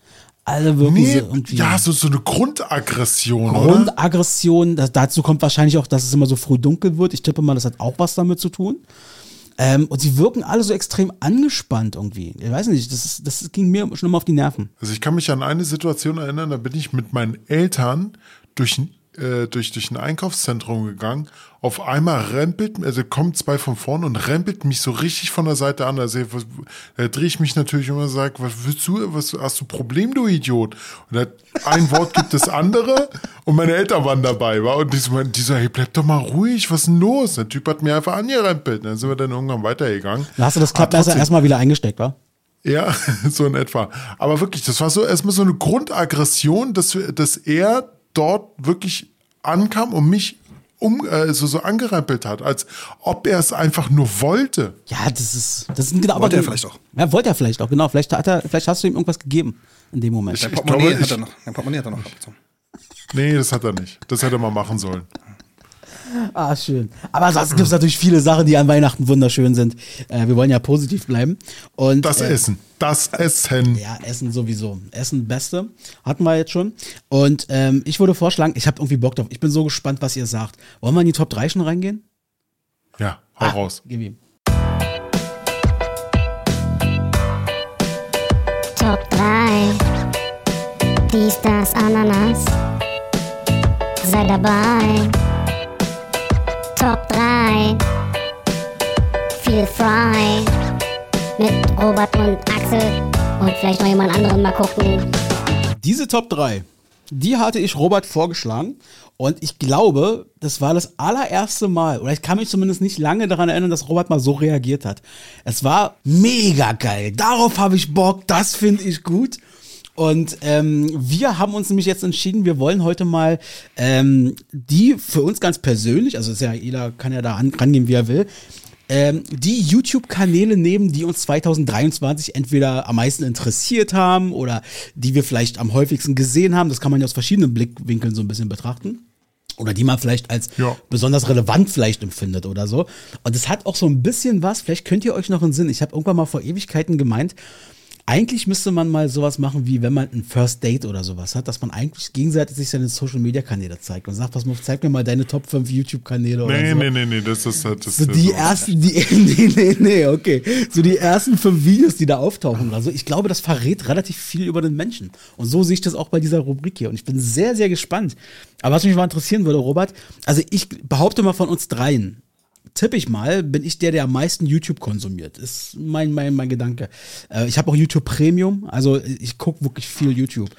Alle wirken Nee, irgendwie. ja, so, so eine Grundaggression, oder? Grundaggression, das, dazu kommt wahrscheinlich auch, dass es immer so früh dunkel wird. Ich tippe mal, das hat auch was damit zu tun. Ähm, und sie wirken alle so extrem angespannt irgendwie. Ich weiß nicht, das, ist, das ging mir schon immer auf die Nerven. Also ich kann mich an eine Situation erinnern, da bin ich mit meinen Eltern durch, ein- äh, durch, durch ein Einkaufszentrum gegangen. Auf einmal rempelt, also kommen zwei von vorne und rempelt mich so richtig von der Seite an. Also da drehe ich mich natürlich immer und sage, was willst du, was hast du Problem, du Idiot? Und ein Wort gibt das andere und meine Eltern waren dabei, war und die so, die so, hey, bleib doch mal ruhig, was ist denn los? Der Typ hat mir einfach angerempelt. Dann sind wir dann irgendwann weitergegangen. Dann hast du das Klappmesser erstmal wieder eingesteckt, wa? ja, so in etwa. Aber wirklich, das war so erstmal so eine Grundaggression, dass, dass er dort wirklich ankam und mich um, äh, so, so angerempelt hat, als ob er es einfach nur wollte. Ja, das ist, das ist genau. Wollte aber- er vielleicht auch. Ja, wollte er vielleicht auch, genau. Vielleicht, hat er, vielleicht hast du ihm irgendwas gegeben in dem Moment. Dein Ich Portemonnaie glaube, hat ich- er noch. Dein Portemonnaie hat er noch abgezogen. Nee, das hat er nicht. Das hätte er mal machen sollen. Ah, schön. Aber sonst gibt es natürlich viele Sachen, die an Weihnachten wunderschön sind. Äh, wir wollen ja positiv bleiben. Und, Das äh, Essen. Das Essen. Ja, Essen sowieso. Essen Beste. Hatten wir jetzt schon. Und ähm, ich würde vorschlagen, ich habe irgendwie Bock drauf. Ich bin so gespannt, was ihr sagt. Wollen wir in die Top 3 schon reingehen? Ja, hau raus. Gib ihm. Top 3. Dies, das, Ananas. Sei dabei. Top 3. Feel frei. Mit Robert und Axel. Und vielleicht noch jemand anderen mal gucken. Diese Top 3, die hatte ich Robert vorgeschlagen. Und ich glaube, das war das allererste Mal, oder ich kann mich zumindest nicht lange daran erinnern, dass Robert mal so reagiert hat. Es war mega geil. Darauf habe ich Bock. Das finde ich gut. Und ähm, wir haben uns nämlich jetzt entschieden, wir wollen heute mal ähm, die für uns ganz persönlich, also ist ja jeder kann ja da an- rangehen, wie er will, ähm, die YouTube-Kanäle nehmen, die uns 2023 entweder am meisten interessiert haben oder die wir vielleicht am häufigsten gesehen haben. Das kann man ja aus verschiedenen Blickwinkeln so ein bisschen betrachten. oder die man vielleicht als Ja. besonders relevant vielleicht empfindet oder so. Und es hat auch so ein bisschen was, vielleicht könnt ihr euch noch in Sinn, ich habe irgendwann mal vor Ewigkeiten gemeint, eigentlich müsste man mal sowas machen, wie wenn man ein First Date oder sowas hat, dass man eigentlich gegenseitig sich seine Social Media Kanäle zeigt und sagt, pass mal, zeig mir mal deine Top 5 YouTube-Kanäle oder Nee, so. nee, nee, nee, das ist halt das So ist die so. ersten, die, nee, nee, nee, okay. So die ersten fünf Videos, die da auftauchen oder so. Ich glaube, das verrät relativ viel über den Menschen. Und so sehe ich das auch bei dieser Rubrik hier. Und ich bin sehr, sehr gespannt. Aber was mich mal interessieren würde, Robert, also ich behaupte mal von uns dreien, tippe ich mal, bin ich der, der am meisten YouTube konsumiert. Ist mein, mein, mein Gedanke. Äh, ich habe auch YouTube Premium, also ich gucke wirklich viel YouTube.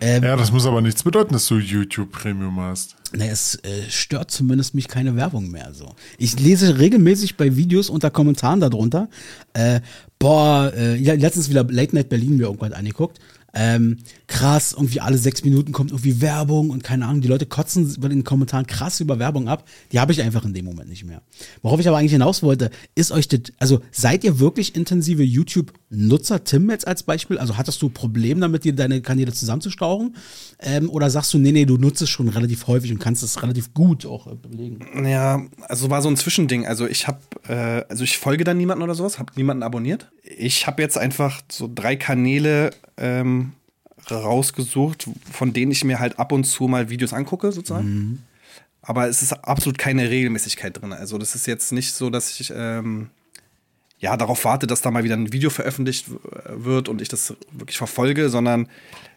Ähm, Ja, das muss aber nichts bedeuten, dass du YouTube Premium hast. Ne, es äh, stört zumindest mich keine Werbung mehr so. Ich lese regelmäßig bei Videos unter Kommentaren darunter. Äh, boah, äh, ja, letztens wieder Late Night Berlin mir irgendwann angeguckt. Ähm, krass, irgendwie alle sechs Minuten kommt irgendwie Werbung und keine Ahnung, die Leute kotzen über den Kommentaren krass über Werbung ab. Die habe ich einfach in dem Moment nicht mehr. Worauf ich aber eigentlich hinaus wollte, ist euch das, also seid ihr wirklich intensive YouTube-Nutzer, Tim jetzt als Beispiel? Also hattest du Probleme damit, dir deine Kanäle zusammenzustauchen? Ähm, oder sagst du, nee, nee, du nutzt es schon relativ häufig und kannst es relativ gut auch belegen? Ja, also war so ein Zwischending. Also ich habe, äh, also ich folge dann niemanden oder sowas, habe niemanden abonniert. Ich habe jetzt einfach so drei Kanäle ähm, rausgesucht, von denen ich mir halt ab und zu mal Videos angucke, sozusagen. Aber es ist absolut keine Regelmäßigkeit drin. Also das ist jetzt nicht so, dass ich ähm, ja darauf warte, dass da mal wieder ein Video veröffentlicht wird und ich das wirklich verfolge, sondern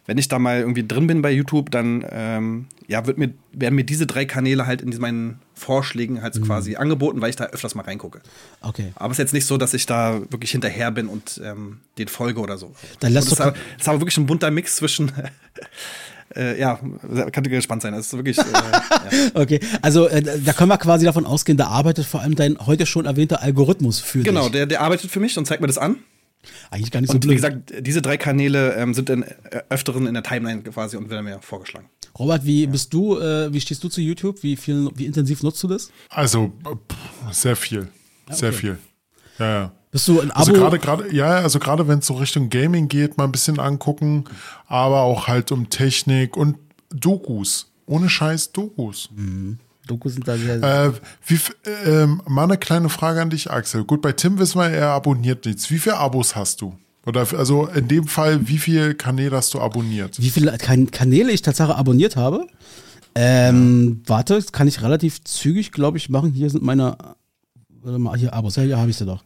wenn ich da mal irgendwie drin bin bei YouTube, dann ähm, ja, wird mir, werden mir diese drei Kanäle halt in diesen- meinen Vorschlägen halt quasi angeboten, weil ich da öfters mal reingucke. Okay. Aber es ist jetzt nicht so, dass ich da wirklich hinterher bin und ähm, den folge oder so. Dann lass doch- ist, aber, es ist aber wirklich ein bunter Mix zwischen, äh, ja, könnte gespannt sein. Es ist wirklich, äh, ja. Okay, also äh, da können wir quasi davon ausgehen, da arbeitet vor allem dein heute schon erwähnter Algorithmus für genau, dich. der, der arbeitet für mich und zeigt mir das an. Eigentlich gar nicht so Und wie blöd. gesagt, diese drei Kanäle ähm, sind in, äh, öfteren in der Timeline quasi und werden mir vorgeschlagen. Robert, wie bist du, äh, wie stehst du zu YouTube? Wie viel, wie intensiv nutzt du das? Also pff, sehr viel, sehr okay. viel. Ja, ja. Bist du ein Abo? Also gerade, gerade, ja, also gerade wenn es so Richtung Gaming geht, mal ein bisschen angucken, aber auch halt um Technik und Dokus. Ohne Scheiß Dokus. Dokus sind da sehr. Äh, wie, ähm, mal eine kleine Frage an dich, Axel. Gut, bei Tim wissen wir, er abonniert nichts. Wie viele Abos hast du? Oder also in dem Fall, wie viele Kanäle hast du abonniert? wie viele kan Kanäle ich tatsächlich abonniert habe? Ähm, warte, das kann ich relativ zügig, glaube ich, machen. Hier sind meine, warte mal, hier Abos, ja, hier habe ich sie doch.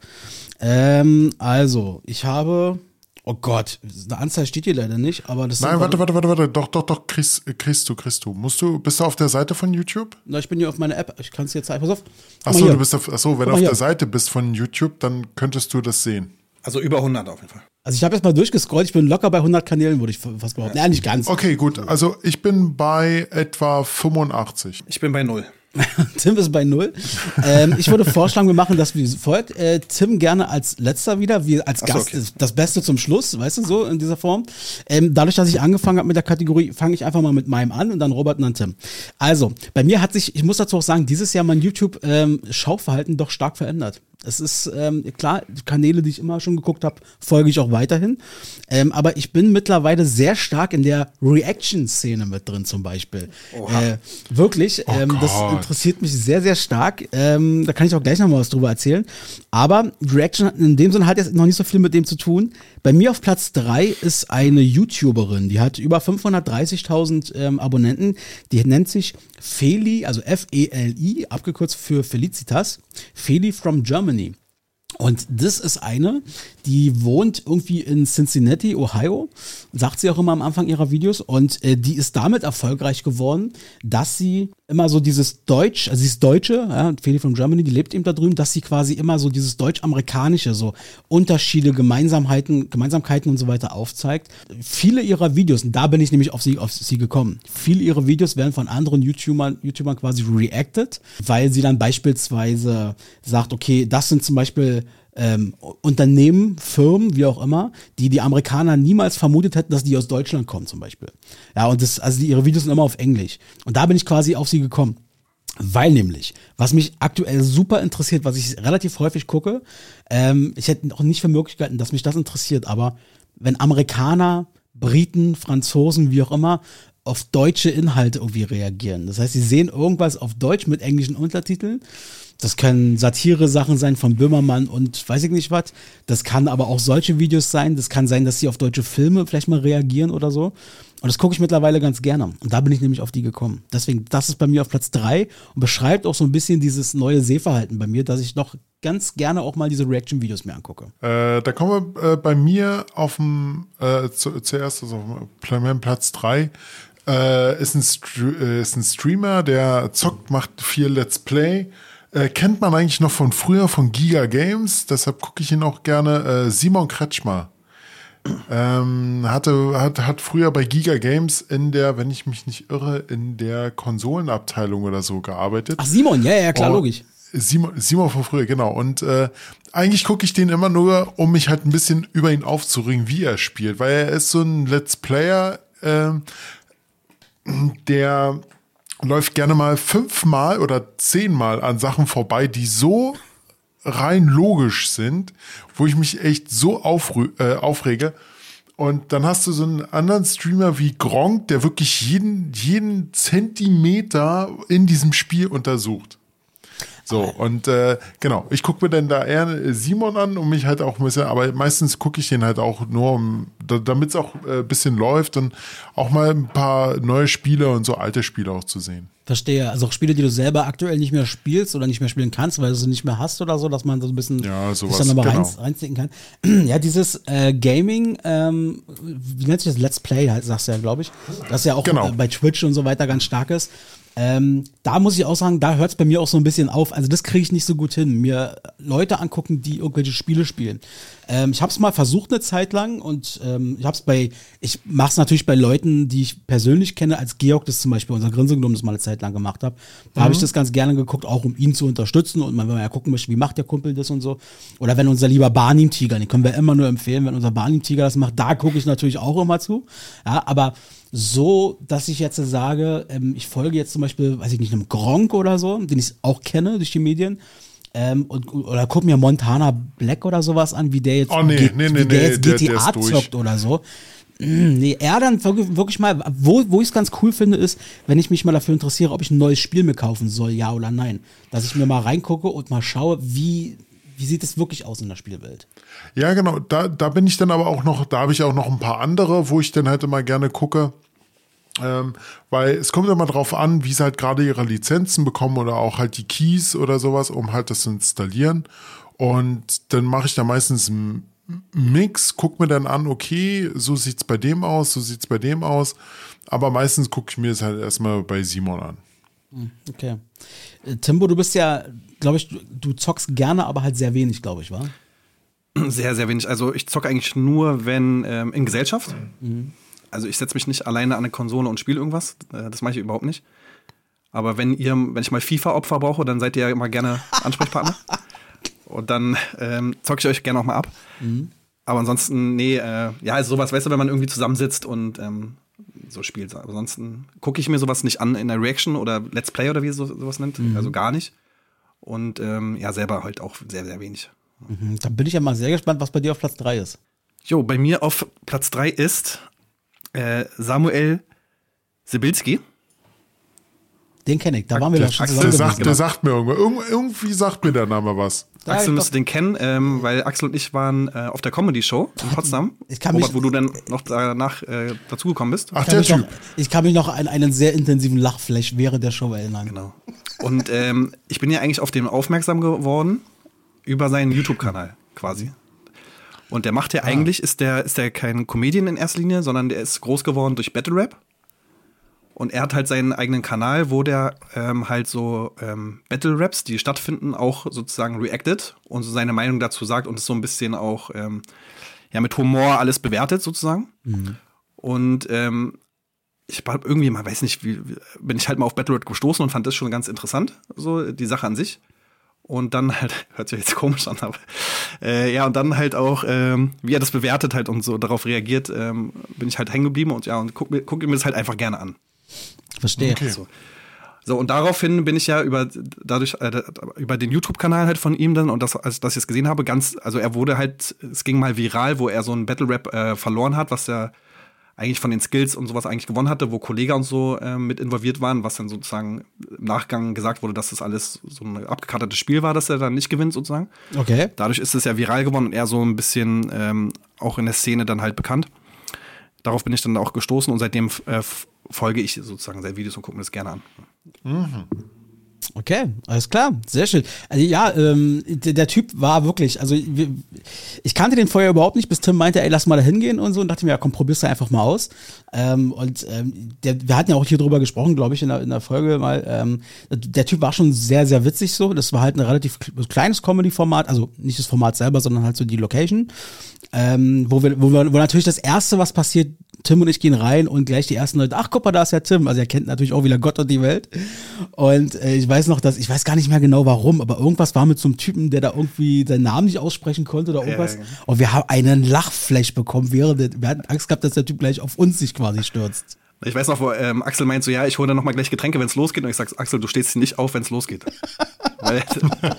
Ähm, also, ich habe, oh Gott, eine Anzahl steht hier leider nicht, aber das Nein, sind, warte, warte, warte, warte. Doch, doch, doch, kriegst, kriegst du, kriegst du. Musst du, bist du auf der Seite von YouTube? Na, ich bin hier auf meiner App, ich kann es dir zeigen, pass auf. Achso, du bist auf, achso, wenn du auf hier. der Seite bist von YouTube, dann könntest du das sehen. Also über 100 auf jeden Fall. Also ich habe jetzt mal durchgescrollt, ich bin locker bei 100 Kanälen, würde ich fast behaupten. Ja, nicht ganz. Okay, gut. Also ich bin bei etwa 85. Ich bin bei null. Tim ist bei null. ähm, ich würde vorschlagen, wir machen das wie folgt. Äh, Tim gerne als letzter wieder, wie als Ach so, Gast. okay. Das Beste zum Schluss, weißt du, so in dieser Form. Ähm, dadurch, dass ich angefangen habe mit der Kategorie, fange ich einfach mal mit meinem an und dann Robert und dann Tim. Also, bei mir hat sich, ich muss dazu auch sagen, dieses Jahr mein YouTube-Schauverhalten doch stark verändert. Es ist ähm, klar, die Kanäle, die ich immer schon geguckt habe, folge ich auch weiterhin. Ähm, aber ich bin mittlerweile sehr stark in der Reaction-Szene mit drin, zum Beispiel. Äh, wirklich, ähm, das interessiert mich sehr, sehr stark. Ähm, da kann ich auch gleich noch mal was drüber erzählen. Aber Reaction hat in dem Sinne hat jetzt noch nicht so viel mit dem zu tun. Bei mir auf Platz drei ist eine YouTuberin, die hat über 530.000 ähm, Abonnenten. Die nennt sich Feli, also F-E-L-I, abgekürzt für Felicitas. Feli from Germany. Und das ist eine, die wohnt irgendwie in Cincinnati, Ohio, sagt sie auch immer am Anfang ihrer Videos. Und äh, die ist damit erfolgreich geworden, dass sie immer so dieses Deutsch, also ist Deutsche, ja, Feli from Germany, die lebt eben da drüben, dass sie quasi immer so dieses Deutsch-Amerikanische, so Unterschiede, Gemeinsamkeiten, Gemeinsamkeiten und so weiter aufzeigt. Viele ihrer Videos, und da bin ich nämlich auf sie, auf sie gekommen, viele ihrer Videos werden von anderen YouTubern, YouTubern quasi reacted, weil sie dann beispielsweise sagt, okay, das sind zum Beispiel ähm, Unternehmen, Firmen, wie auch immer, die die Amerikaner niemals vermutet hätten, dass die aus Deutschland kommen zum Beispiel. Ja, und das, also ihre Videos sind immer auf Englisch. Und da bin ich quasi auf sie gekommen. Weil nämlich, was mich aktuell super interessiert, was ich relativ häufig gucke, ähm, ich hätte auch nicht für Möglichkeiten, dass mich das interessiert, aber wenn Amerikaner, Briten, Franzosen, wie auch immer, auf deutsche Inhalte irgendwie reagieren. Das heißt, sie sehen irgendwas auf Deutsch mit englischen Untertiteln. Das können Satire-Sachen sein von Böhmermann und weiß ich nicht was. Das kann aber auch solche Videos sein. Das kann sein, dass sie auf deutsche Filme vielleicht mal reagieren oder so. Und das gucke ich mittlerweile ganz gerne. Und da bin ich nämlich auf die gekommen. Deswegen, das ist bei mir auf Platz drei und beschreibt auch so ein bisschen dieses neue Sehverhalten bei mir, dass ich doch ganz gerne auch mal diese Reaction-Videos mir angucke. Äh, da kommen wir äh, bei mir auf dem äh, zu, zuerst also auf Platz drei äh, ist, ein äh, ist ein Streamer, der zockt, macht viel Let's Play. Äh, kennt man eigentlich noch von früher von Giga Games, deshalb gucke ich ihn auch gerne. Äh, Simon Kretschmer. Ähm, hatte, hat, hat früher bei Giga Games in der, wenn ich mich nicht irre, in der Konsolenabteilung oder so gearbeitet. Ach, Simon, ja, ja, klar, Oh, logisch. Simon, Simon von früher, genau. Und äh, eigentlich gucke ich den immer nur, um mich halt ein bisschen über ihn aufzuregen, wie er spielt, weil er ist so ein Let's Player, ähm, der läuft gerne mal fünfmal oder zehnmal an Sachen vorbei, die so rein logisch sind, wo ich mich echt so äh, aufrege. Und dann hast du so einen anderen Streamer wie Gronk, der wirklich jeden, jeden Zentimeter in diesem Spiel untersucht. So, und äh, genau, ich gucke mir dann da eher Simon an, um mich halt auch ein bisschen, aber meistens gucke ich den halt auch nur, um, da, damit es auch ein äh, bisschen läuft und auch mal ein paar neue Spiele und so alte Spiele auch zu sehen. Verstehe. Also auch Spiele, die du selber aktuell nicht mehr spielst oder nicht mehr spielen kannst, weil du sie nicht mehr hast oder so, dass man so ein bisschen Ja, sowas, sich dann aber genau. rein, reinziehen kann. ja, dieses äh, Gaming, ähm, wie nennt sich das? Let's Play, halt, sagst du ja, glaube ich. Das ja auch Genau. äh, bei Twitch und so weiter ganz stark ist. Ähm, da muss ich auch sagen, da hört es bei mir auch so ein bisschen auf. Also das kriege ich nicht so gut hin. Mir Leute angucken, die irgendwelche Spiele spielen. Ähm, ich habe es mal versucht eine Zeit lang und ähm, ich habe es bei, ich mache es natürlich bei Leuten, die ich persönlich kenne, als Georg das zum Beispiel, unser Grinsengnom das mal eine Zeit lang gemacht hat. Da habe ich das ganz gerne geguckt, auch um ihn zu unterstützen und man, wenn man ja gucken möchte, wie macht der Kumpel das und so. Oder wenn unser lieber Barnim-Tiger, den können wir immer nur empfehlen, wenn unser Barnim-Tiger das macht, da gucke ich natürlich auch immer zu. Ja, aber so, dass ich jetzt sage, ähm, ich folge jetzt zum Beispiel, weiß ich nicht, einem Gronk oder so, den ich auch kenne durch die Medien. Ähm, und, oder guck mir Montana Black oder sowas an, wie der jetzt, Oh, nee, G- nee, nee, wie der jetzt der- der GTA ist durch. zockt oder so. Mm, Nee, er dann wirklich, wirklich mal, wo, wo ich es ganz cool finde, ist, wenn ich mich mal dafür interessiere, ob ich ein neues Spiel mir kaufen soll, ja oder nein. Dass ich mir mal reingucke und mal schaue, wie, wie sieht es wirklich aus in der Spielwelt. Ja, genau, da, da bin ich dann aber auch noch, da habe ich auch noch ein paar andere, wo ich dann halt immer gerne gucke. Ähm, weil es kommt immer drauf an, wie sie halt gerade ihre Lizenzen bekommen oder auch halt die Keys oder sowas, um halt das zu installieren. Und dann mache ich da meistens einen Mix, guck mir dann an, okay, so sieht's bei dem aus, so sieht's bei dem aus. Aber meistens gucke ich mir es halt erstmal bei Simon an. Okay. Äh, Timbo, du bist ja, glaube ich, du, zockst gerne, aber halt sehr wenig, glaube ich, wa? Sehr, sehr wenig. Also ich zocke eigentlich nur, wenn ähm, in Gesellschaft. Also ich setze mich nicht alleine an eine Konsole und spiele irgendwas. Äh, das mache ich überhaupt nicht. Aber wenn ihr, wenn ich mal FIFA-Opfer brauche, dann seid ihr ja immer gerne Ansprechpartner. und dann ähm, zocke ich euch gerne auch mal ab. Aber ansonsten, nee, äh, ja, also sowas, weißt du, wenn man irgendwie zusammensitzt und ähm, so spielt. Aber ansonsten gucke ich mir sowas nicht an in der Reaction oder Let's Play oder wie ihr so, sowas nennt. Also gar nicht. Und ähm, ja, selber halt auch sehr, sehr wenig. Mhm, Da bin ich ja mal sehr gespannt, was bei dir auf Platz 3 ist. Jo, bei mir auf Platz 3 ist äh, Samuel Sibilski. Den kenne ich, da waren wir doch schon Axel der, zusammen. sagt, der sagt mir irgendwo, irgend- irgendwie sagt mir der Name was. Da Axel müsste den kennen, ähm, weil Axel und ich waren äh, auf der Comedy-Show in Potsdam. Ich kann Robert, mich- wo du dann noch danach äh, dazugekommen bist. Ach, der mich noch, Typ. ich kann mich noch an einen sehr intensiven Lachflash während der Show erinnern. Genau. Und ähm, ich bin ja eigentlich auf den aufmerksam geworden über seinen YouTube-Kanal quasi. Und der Ah. macht ja eigentlich, ist der, ist der kein Comedian in erster Linie, sondern der ist groß geworden durch Battle Rap. Und er hat halt seinen eigenen Kanal, wo der ähm, halt so ähm, Battle Raps, die stattfinden, auch sozusagen reacted und so seine Meinung dazu sagt und es so ein bisschen auch ähm, ja, mit Humor alles bewertet sozusagen. Und ähm, ich hab irgendwie mal, weiß nicht, wie, bin ich halt mal auf Battle Rap gestoßen und fand das schon ganz interessant, so die Sache an sich. Und dann halt, hört sich jetzt komisch an, aber äh, ja, und dann halt auch, ähm, wie er das bewertet halt und so darauf reagiert, ähm, bin ich halt hängen geblieben und ja, und guck, mir- guck mir das halt einfach gerne an. Verstehe. So. So, und daraufhin bin ich ja über, dadurch, äh, über den YouTube-Kanal halt von ihm dann, und das, als das ich es gesehen habe, ganz, also er wurde halt, es ging mal viral, wo er so ein Battle-Rap äh, verloren hat, was er eigentlich von den Skills und sowas eigentlich gewonnen hatte, wo Kollege und so äh, mit involviert waren, was dann sozusagen im Nachgang gesagt wurde, dass das alles so ein abgekartetes Spiel war, dass er dann nicht gewinnt sozusagen. Okay. Dadurch ist es ja viral geworden und er so ein bisschen ähm, auch in der Szene dann halt bekannt. Darauf bin ich dann auch gestoßen und seitdem äh, folge ich sozusagen seine Videos und gucke mir das gerne an. Okay, alles klar, sehr schön. Also, ja, ähm, der, der Typ war wirklich, also wir, ich kannte den vorher überhaupt nicht, bis Tim meinte, ey, lass mal da hingehen und so und dachte mir, ja komm, probier's da einfach mal aus. Ähm, und ähm, der, wir hatten ja auch hier drüber gesprochen, glaube ich, in der, in der Folge mal. Ähm, der Typ war schon sehr, sehr witzig so. Das war halt ein relativ kleines Comedy-Format, also nicht das Format selber, sondern halt so die Location. Ähm, wo, wir, wo, wir, wo natürlich das Erste, was passiert, Tim und ich gehen rein und gleich die ersten Leute, ach guck mal, da ist ja Tim. Also er kennt natürlich auch wieder Gott und die Welt. Und äh, ich weiß noch, dass, ich weiß gar nicht mehr genau warum, aber irgendwas war mit so einem Typen, der da irgendwie seinen Namen nicht aussprechen konnte oder irgendwas. Ja, ja. Und wir haben einen Lachflash bekommen, während der, wir hatten Angst gehabt, dass der Typ gleich auf uns sich quasi stürzt. Ich weiß noch, wo ähm, Axel meint so, ja, ich hole dann noch mal gleich Getränke, wenn es losgeht. Und ich sag, Axel, du stehst nicht auf, wenn es losgeht. Weil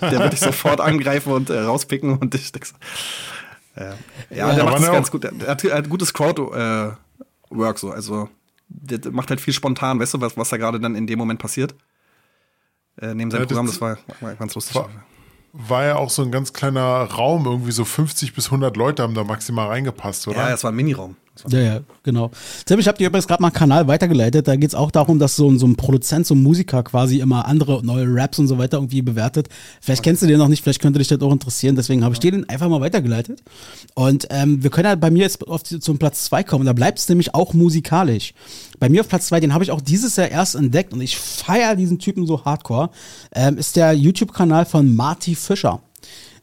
der wird dich sofort angreifen und äh, rauspicken und ich denk so, äh, ja, Ja, der macht das ne, ganz gut. Er hat, er hat gutes Crowd-Work so. Also der macht halt viel spontan, weißt du, was, was da gerade dann in dem Moment passiert. Äh, neben seinem Ja, das- Programm, das war, war ganz lustig. War- War ja auch so ein ganz kleiner Raum, irgendwie so 50 bis 100 Leute haben da maximal reingepasst, oder? Ja, es war ein Miniraum. Ja, ja, genau. Tim, ich habe dir übrigens gerade mal einen Kanal weitergeleitet. Da geht's auch darum, dass so ein, so ein Produzent, so ein Musiker quasi immer andere neue Raps und so weiter irgendwie bewertet. Vielleicht kennst du den noch nicht, vielleicht könnte dich das auch interessieren. Deswegen habe ich dir den einfach mal weitergeleitet. Und ähm, wir können ja bei mir jetzt auf zum Platz zwei kommen. Da bleibt es nämlich auch musikalisch. Bei mir auf Platz zwei, den habe ich auch dieses Jahr erst entdeckt und ich feiere diesen Typen so hardcore, ähm, ist der YouTube-Kanal von Marty Fischer.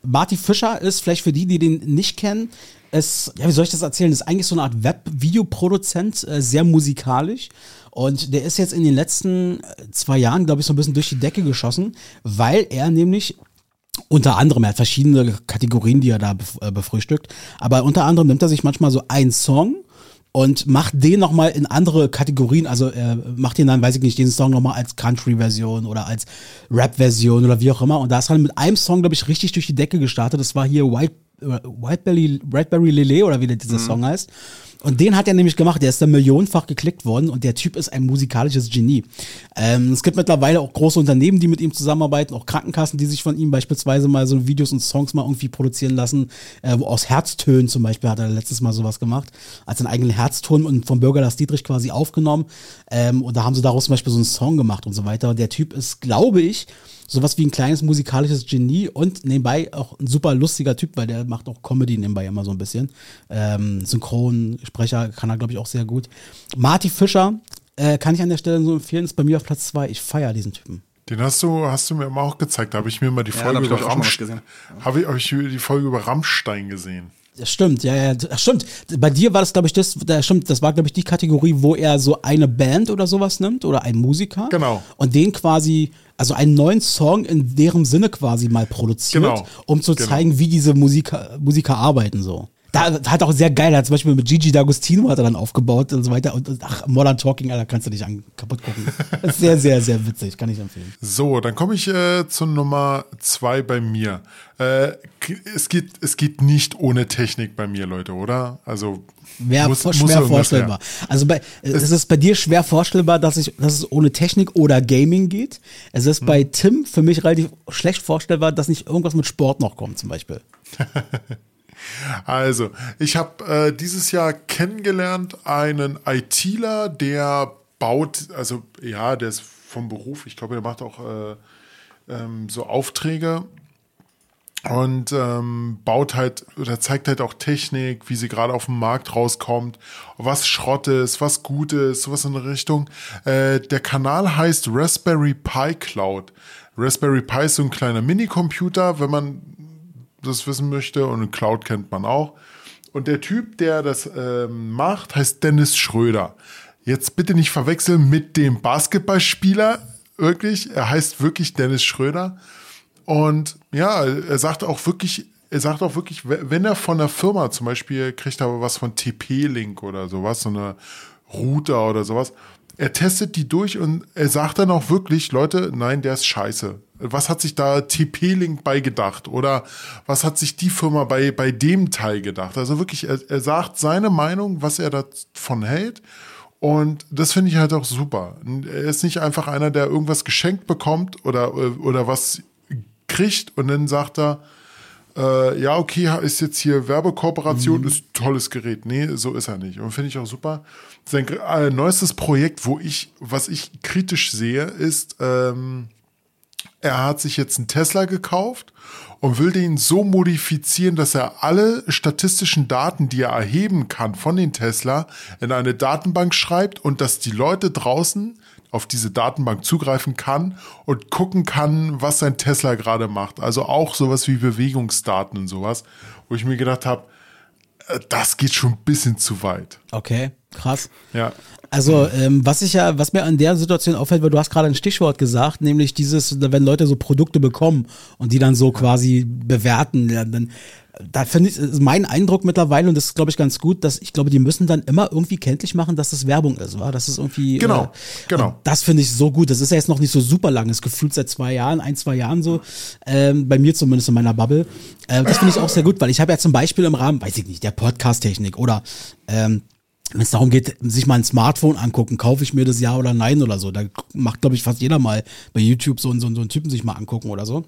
Marty Fischer ist, vielleicht für die, die den nicht kennen, ist, ja, wie soll ich das erzählen? Ist eigentlich so eine Art Web-Videoproduzent, äh, sehr musikalisch. Und der ist jetzt in den letzten äh, zwei Jahren, glaube ich, so ein bisschen durch die Decke geschossen, weil er nämlich unter anderem, er hat verschiedene Kategorien, die er da äh, befrühstückt, aber unter anderem nimmt er sich manchmal so einen Song und macht den nochmal in andere Kategorien, also er macht den dann, weiß ich nicht, diesen Song nochmal als Country-Version oder als Rap-Version oder wie auch immer. Und da ist er mit einem Song, glaube ich, richtig durch die Decke gestartet. Das war hier White, äh, Whiteberry, Whiteberry Lele oder wie der dieser Song heißt. Und den hat er nämlich gemacht, der ist dann millionenfach geklickt worden und der Typ ist ein musikalisches Genie. Ähm, es gibt mittlerweile auch große Unternehmen, die mit ihm zusammenarbeiten, auch Krankenkassen, die sich von ihm beispielsweise mal so Videos und Songs mal irgendwie produzieren lassen, äh, wo aus Herztönen zum Beispiel hat er letztes Mal sowas gemacht, als einen eigenen Herzton und vom Bürger Lars Dietrich quasi aufgenommen. Ähm, und da haben sie daraus zum Beispiel so einen Song gemacht und so weiter. Und der Typ ist, glaube ich, sowas wie ein kleines musikalisches Genie und nebenbei auch ein super lustiger Typ, weil der macht auch Comedy nebenbei immer so ein bisschen. Ähm, Synchronsprecher kann er, glaube ich, auch sehr gut. Marty Fischer äh, kann ich an der Stelle so empfehlen, ist bei mir auf Platz zwei. Ich feiere diesen Typen. Den hast du, hast du mir immer auch gezeigt. Da habe ich mir mal die Folge ich, über Rammstein, gesehen. habe ich, hab ich die Folge über Rammstein gesehen. Das stimmt, ja, ja, das stimmt. Bei dir war das, glaube ich, das, das stimmt, das war, glaube ich, die Kategorie, wo er so eine Band oder sowas nimmt oder einen Musiker. Genau. Und den quasi, also einen neuen Song in deren Sinne quasi mal produziert, Genau. um zu Genau. zeigen, wie diese Musiker, Musiker arbeiten so. Da hat auch sehr geil, hat zum Beispiel mit Gigi D'Agostino hat er dann aufgebaut und so weiter. Und, ach, Modern Talking, Alter, kannst du dich an, kaputt gucken. Sehr, sehr, sehr witzig, kann ich empfehlen. So, dann komme ich äh, zu Nummer zwei bei mir. Äh, es, geht, es geht nicht ohne Technik bei mir, Leute, oder? Also Wäre muss- muss schwer irgendwas vorstellbar. Also bei, es ist bei dir schwer vorstellbar, dass, ich, dass es ohne Technik oder Gaming geht. Es ist bei Hm. Tim für mich relativ schlecht vorstellbar, dass nicht irgendwas mit Sport noch kommt, zum Beispiel. Also, ich habe äh, dieses Jahr kennengelernt einen ITler, der baut, also ja, der ist vom Beruf, ich glaube, der macht auch äh, ähm, so Aufträge und ähm, baut halt oder zeigt halt auch Technik, wie sie gerade auf dem Markt rauskommt, was Schrott ist, was gut ist, sowas in der Richtung. Äh, der Kanal heißt Raspberry Pi Cloud. Raspberry Pi ist so ein kleiner Minicomputer, wenn man das wissen möchte und Cloud kennt man auch. Und der Typ, der das ähm, macht, heißt Dennis Schröder. Jetzt bitte nicht verwechseln mit dem Basketballspieler, wirklich. Er heißt wirklich Dennis Schröder. Und ja, er sagt auch wirklich, er sagt auch wirklich, wenn er von der Firma zum Beispiel kriegt er was von TP-Link oder sowas, so eine Router oder sowas. Er testet die durch und er sagt dann auch wirklich, Leute, nein, der ist scheiße. Was hat sich da TP-Link bei gedacht? Oder was hat sich die Firma bei, bei dem Teil gedacht? Also wirklich, er, er sagt seine Meinung, was er davon hält. Und das finde ich halt auch super. Er ist nicht einfach einer, der irgendwas geschenkt bekommt oder, oder was kriegt und dann sagt er, äh, ja, okay, ist jetzt hier Werbekooperation, mhm. ist tolles Gerät. Nee, so ist er nicht. Und finde ich auch super. Sein äh, neuestes Projekt, wo ich, was ich kritisch sehe, ist, ähm, er hat sich jetzt einen Tesla gekauft und will den so modifizieren, dass er alle statistischen Daten, die er erheben kann von den Tesla, in eine Datenbank schreibt und dass die Leute draußen auf diese Datenbank zugreifen kann und gucken kann, was sein Tesla gerade macht. Also auch sowas wie Bewegungsdaten und sowas, wo ich mir gedacht habe, äh, das geht schon ein bisschen zu weit. Okay, krass. Ja. Also, ähm, was ich ja, was mir an der Situation auffällt, weil du hast gerade ein Stichwort gesagt, nämlich dieses, wenn Leute so Produkte bekommen und die dann so quasi bewerten, dann da finde ich, ist mein Eindruck mittlerweile, und das ist, glaube ich, ganz gut, dass ich glaube, die müssen dann immer irgendwie kenntlich machen, dass das Werbung ist, wa? Das ist irgendwie. Genau, äh, genau. Das finde ich so gut. Das ist ja jetzt noch nicht so super lang, ist gefühlt seit zwei Jahren, ein, zwei Jahren so. Ähm, bei mir zumindest in meiner Bubble. Äh, das finde ich auch sehr gut, weil ich habe ja zum Beispiel im Rahmen, weiß ich nicht, der Podcast-Technik oder ähm, wenn es darum geht, sich mal ein Smartphone angucken, kaufe ich mir das ja oder nein oder so. Da macht, glaube ich, fast jeder mal bei YouTube so, so, so einen Typen sich mal angucken oder so.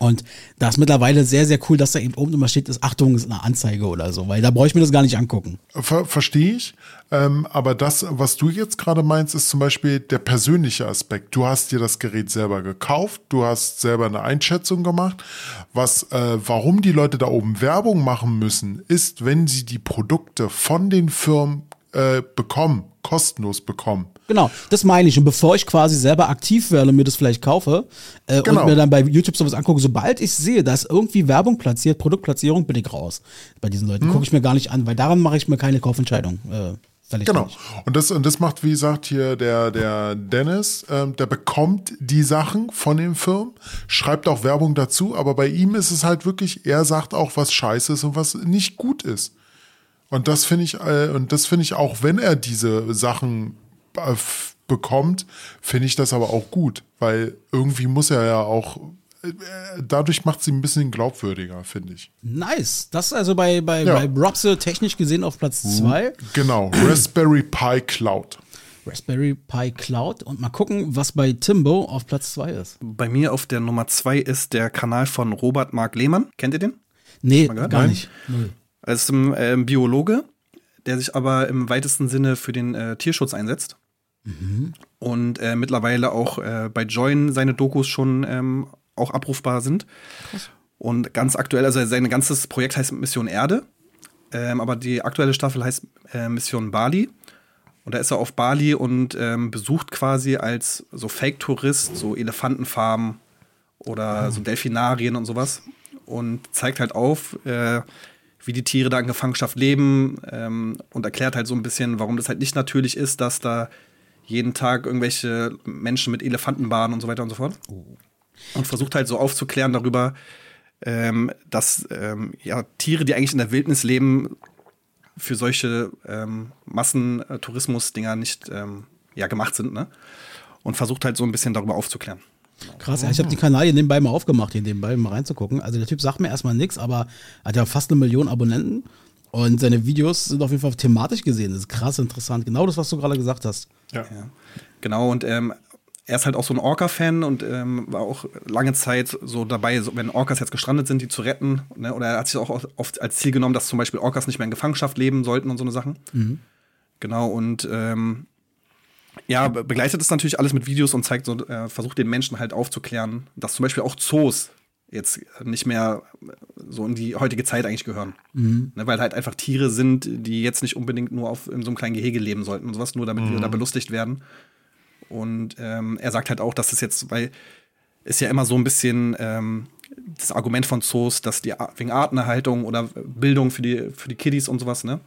Und da ist mittlerweile sehr, sehr cool, dass da eben oben immer steht, ist Achtung, ist eine Anzeige oder so, weil da brauche ich mir das gar nicht angucken. Ver Verstehe ich. Ähm, aber das, was du jetzt gerade meinst, ist zum Beispiel der persönliche Aspekt. Du hast dir das Gerät selber gekauft, du hast selber eine Einschätzung gemacht. Was, äh, warum die Leute da oben Werbung machen müssen, ist, wenn sie die Produkte von den Firmen äh, bekommen, kostenlos bekommen. Genau, das meine ich. Und bevor ich quasi selber aktiv werde und mir das vielleicht kaufe äh, genau. und mir dann bei YouTube sowas angucke, sobald ich sehe, dass irgendwie Werbung platziert, Produktplatzierung, bin ich raus. Bei diesen Leuten mhm. gucke ich mir gar nicht an, weil daran mache ich mir keine Kaufentscheidung. Äh, genau. Und das, und das macht, wie gesagt, hier der, der Dennis, ähm, der bekommt die Sachen von den Firmen, schreibt auch Werbung dazu, aber bei ihm ist es halt wirklich, er sagt auch, was scheiße ist und was nicht gut ist. Und das finde ich, äh, und das finde ich auch, wenn er diese Sachen bekommt, finde ich das aber auch gut, weil irgendwie muss er ja auch äh, dadurch macht sie ein bisschen glaubwürdiger, finde ich. Nice. Das ist also bei, bei, ja. bei Robse technisch gesehen auf Platz 2. Genau, Raspberry Pi Cloud. Raspberry Pi Cloud und mal gucken, was bei Timbo auf Platz 2 ist. Bei mir auf der Nummer 2 ist der Kanal von Robert Mark Lehmann. Kennt ihr den? Nee, gar Nein. nicht. Null. Er ist ein äh, Biologe, der sich aber im weitesten Sinne für den äh, Tierschutz einsetzt. Mhm. Und äh, mittlerweile auch äh, bei Join seine Dokus schon ähm, auch abrufbar sind. Krass. Und ganz aktuell, also sein ganzes Projekt heißt Mission Erde, ähm, aber die aktuelle Staffel heißt äh, Mission Bali. Und da ist er auf Bali und ähm, besucht quasi als so Fake-Tourist so Elefantenfarmen oder mhm. so Delfinarien und sowas. Und zeigt halt auf, äh, wie die Tiere da in Gefangenschaft leben ähm, und erklärt halt so ein bisschen, warum das halt nicht natürlich ist, dass da jeden Tag irgendwelche Menschen mit Elefanten baden und so weiter und so fort. Oh. Und versucht halt so aufzuklären darüber, ähm, dass ähm, ja, Tiere, die eigentlich in der Wildnis leben, für solche ähm, Massentourismus-Dinger nicht ähm, ja, gemacht sind. Ne? Und versucht halt so ein bisschen darüber aufzuklären. Krass, ja, ich habe den Kanal hier nebenbei mal aufgemacht, hier nebenbei mal reinzugucken. Also der Typ sagt mir erstmal nichts, aber er hat ja fast eine Million Abonnenten und seine Videos sind auf jeden Fall thematisch gesehen. Das ist krass interessant. Genau das, was du gerade gesagt hast. Ja. ja. Genau, und ähm, er ist halt auch so ein Orca-Fan und ähm, war auch lange Zeit so dabei, so, wenn Orcas jetzt gestrandet sind, die zu retten. Ne? Oder er hat sich auch oft als Ziel genommen, dass zum Beispiel Orcas nicht mehr in Gefangenschaft leben sollten und so eine Sachen. Mhm. Genau, und ähm, ja, begleitet es natürlich alles mit Videos und zeigt so, äh, versucht den Menschen halt aufzuklären, dass zum Beispiel auch Zoos jetzt nicht mehr so in die heutige Zeit eigentlich gehören. Mhm. Ne, weil halt einfach Tiere sind, die jetzt nicht unbedingt nur auf, in so einem kleinen Gehege leben sollten und sowas, nur damit mhm. wir da belustigt werden. Und ähm, er sagt halt auch, dass es jetzt, weil ist ja immer so ein bisschen ähm, das Argument von Zoos, dass die wegen Artenerhaltung oder Bildung für die, für die Kiddies und sowas, ne?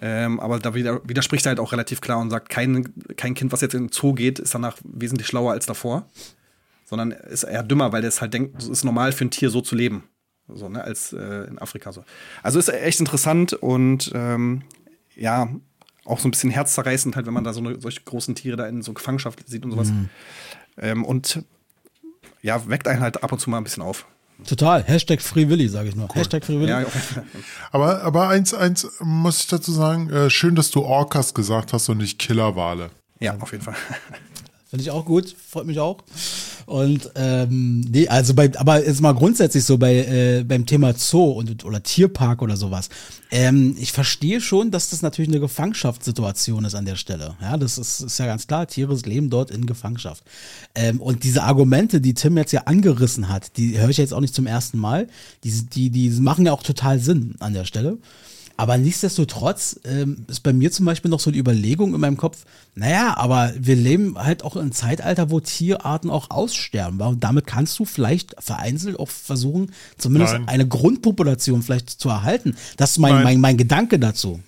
Ähm, aber da widerspricht er halt auch relativ klar und sagt, kein, kein Kind, was jetzt in den Zoo geht, ist danach wesentlich schlauer als davor. Sondern ist eher dümmer, weil der es halt denkt, es ist normal für ein Tier so zu leben. So, ne, als äh, in Afrika so. Also ist echt interessant und ähm, ja, auch so ein bisschen herzzerreißend, halt, wenn man da so eine, solche großen Tiere da in so Gefangenschaft sieht und sowas. Mhm. Ähm, und ja, weckt einen halt ab und zu mal ein bisschen auf. Total. Hashtag Free Willy, sage ich nur. Hashtag Free Willy. Ja, Aber, aber eins, eins muss ich dazu sagen, äh, schön, dass du Orcas gesagt hast und nicht Killerwale. ja, auf jeden Fall. Finde ich auch gut, freut mich auch. Und ähm, nee, also bei, aber jetzt mal grundsätzlich so bei äh, beim Thema Zoo und oder Tierpark oder sowas. Ähm, ich verstehe schon, dass das natürlich eine Gefangenschaftssituation ist an der Stelle. Ja, das ist, ist ja ganz klar. Tiere leben dort in Gefangenschaft. Ähm, und diese Argumente, die Tim jetzt ja angerissen hat, die höre ich jetzt auch nicht zum ersten Mal. Die, die, die machen ja auch total Sinn an der Stelle. Aber nichtsdestotrotz ähm, ist bei mir zum Beispiel noch so eine Überlegung in meinem Kopf, naja, aber wir leben halt auch in einem Zeitalter, wo Tierarten auch aussterben. Und damit kannst du vielleicht vereinzelt auch versuchen, zumindest Nein. eine Grundpopulation vielleicht zu erhalten. Das ist mein, Nein. mein, mein Gedanke dazu.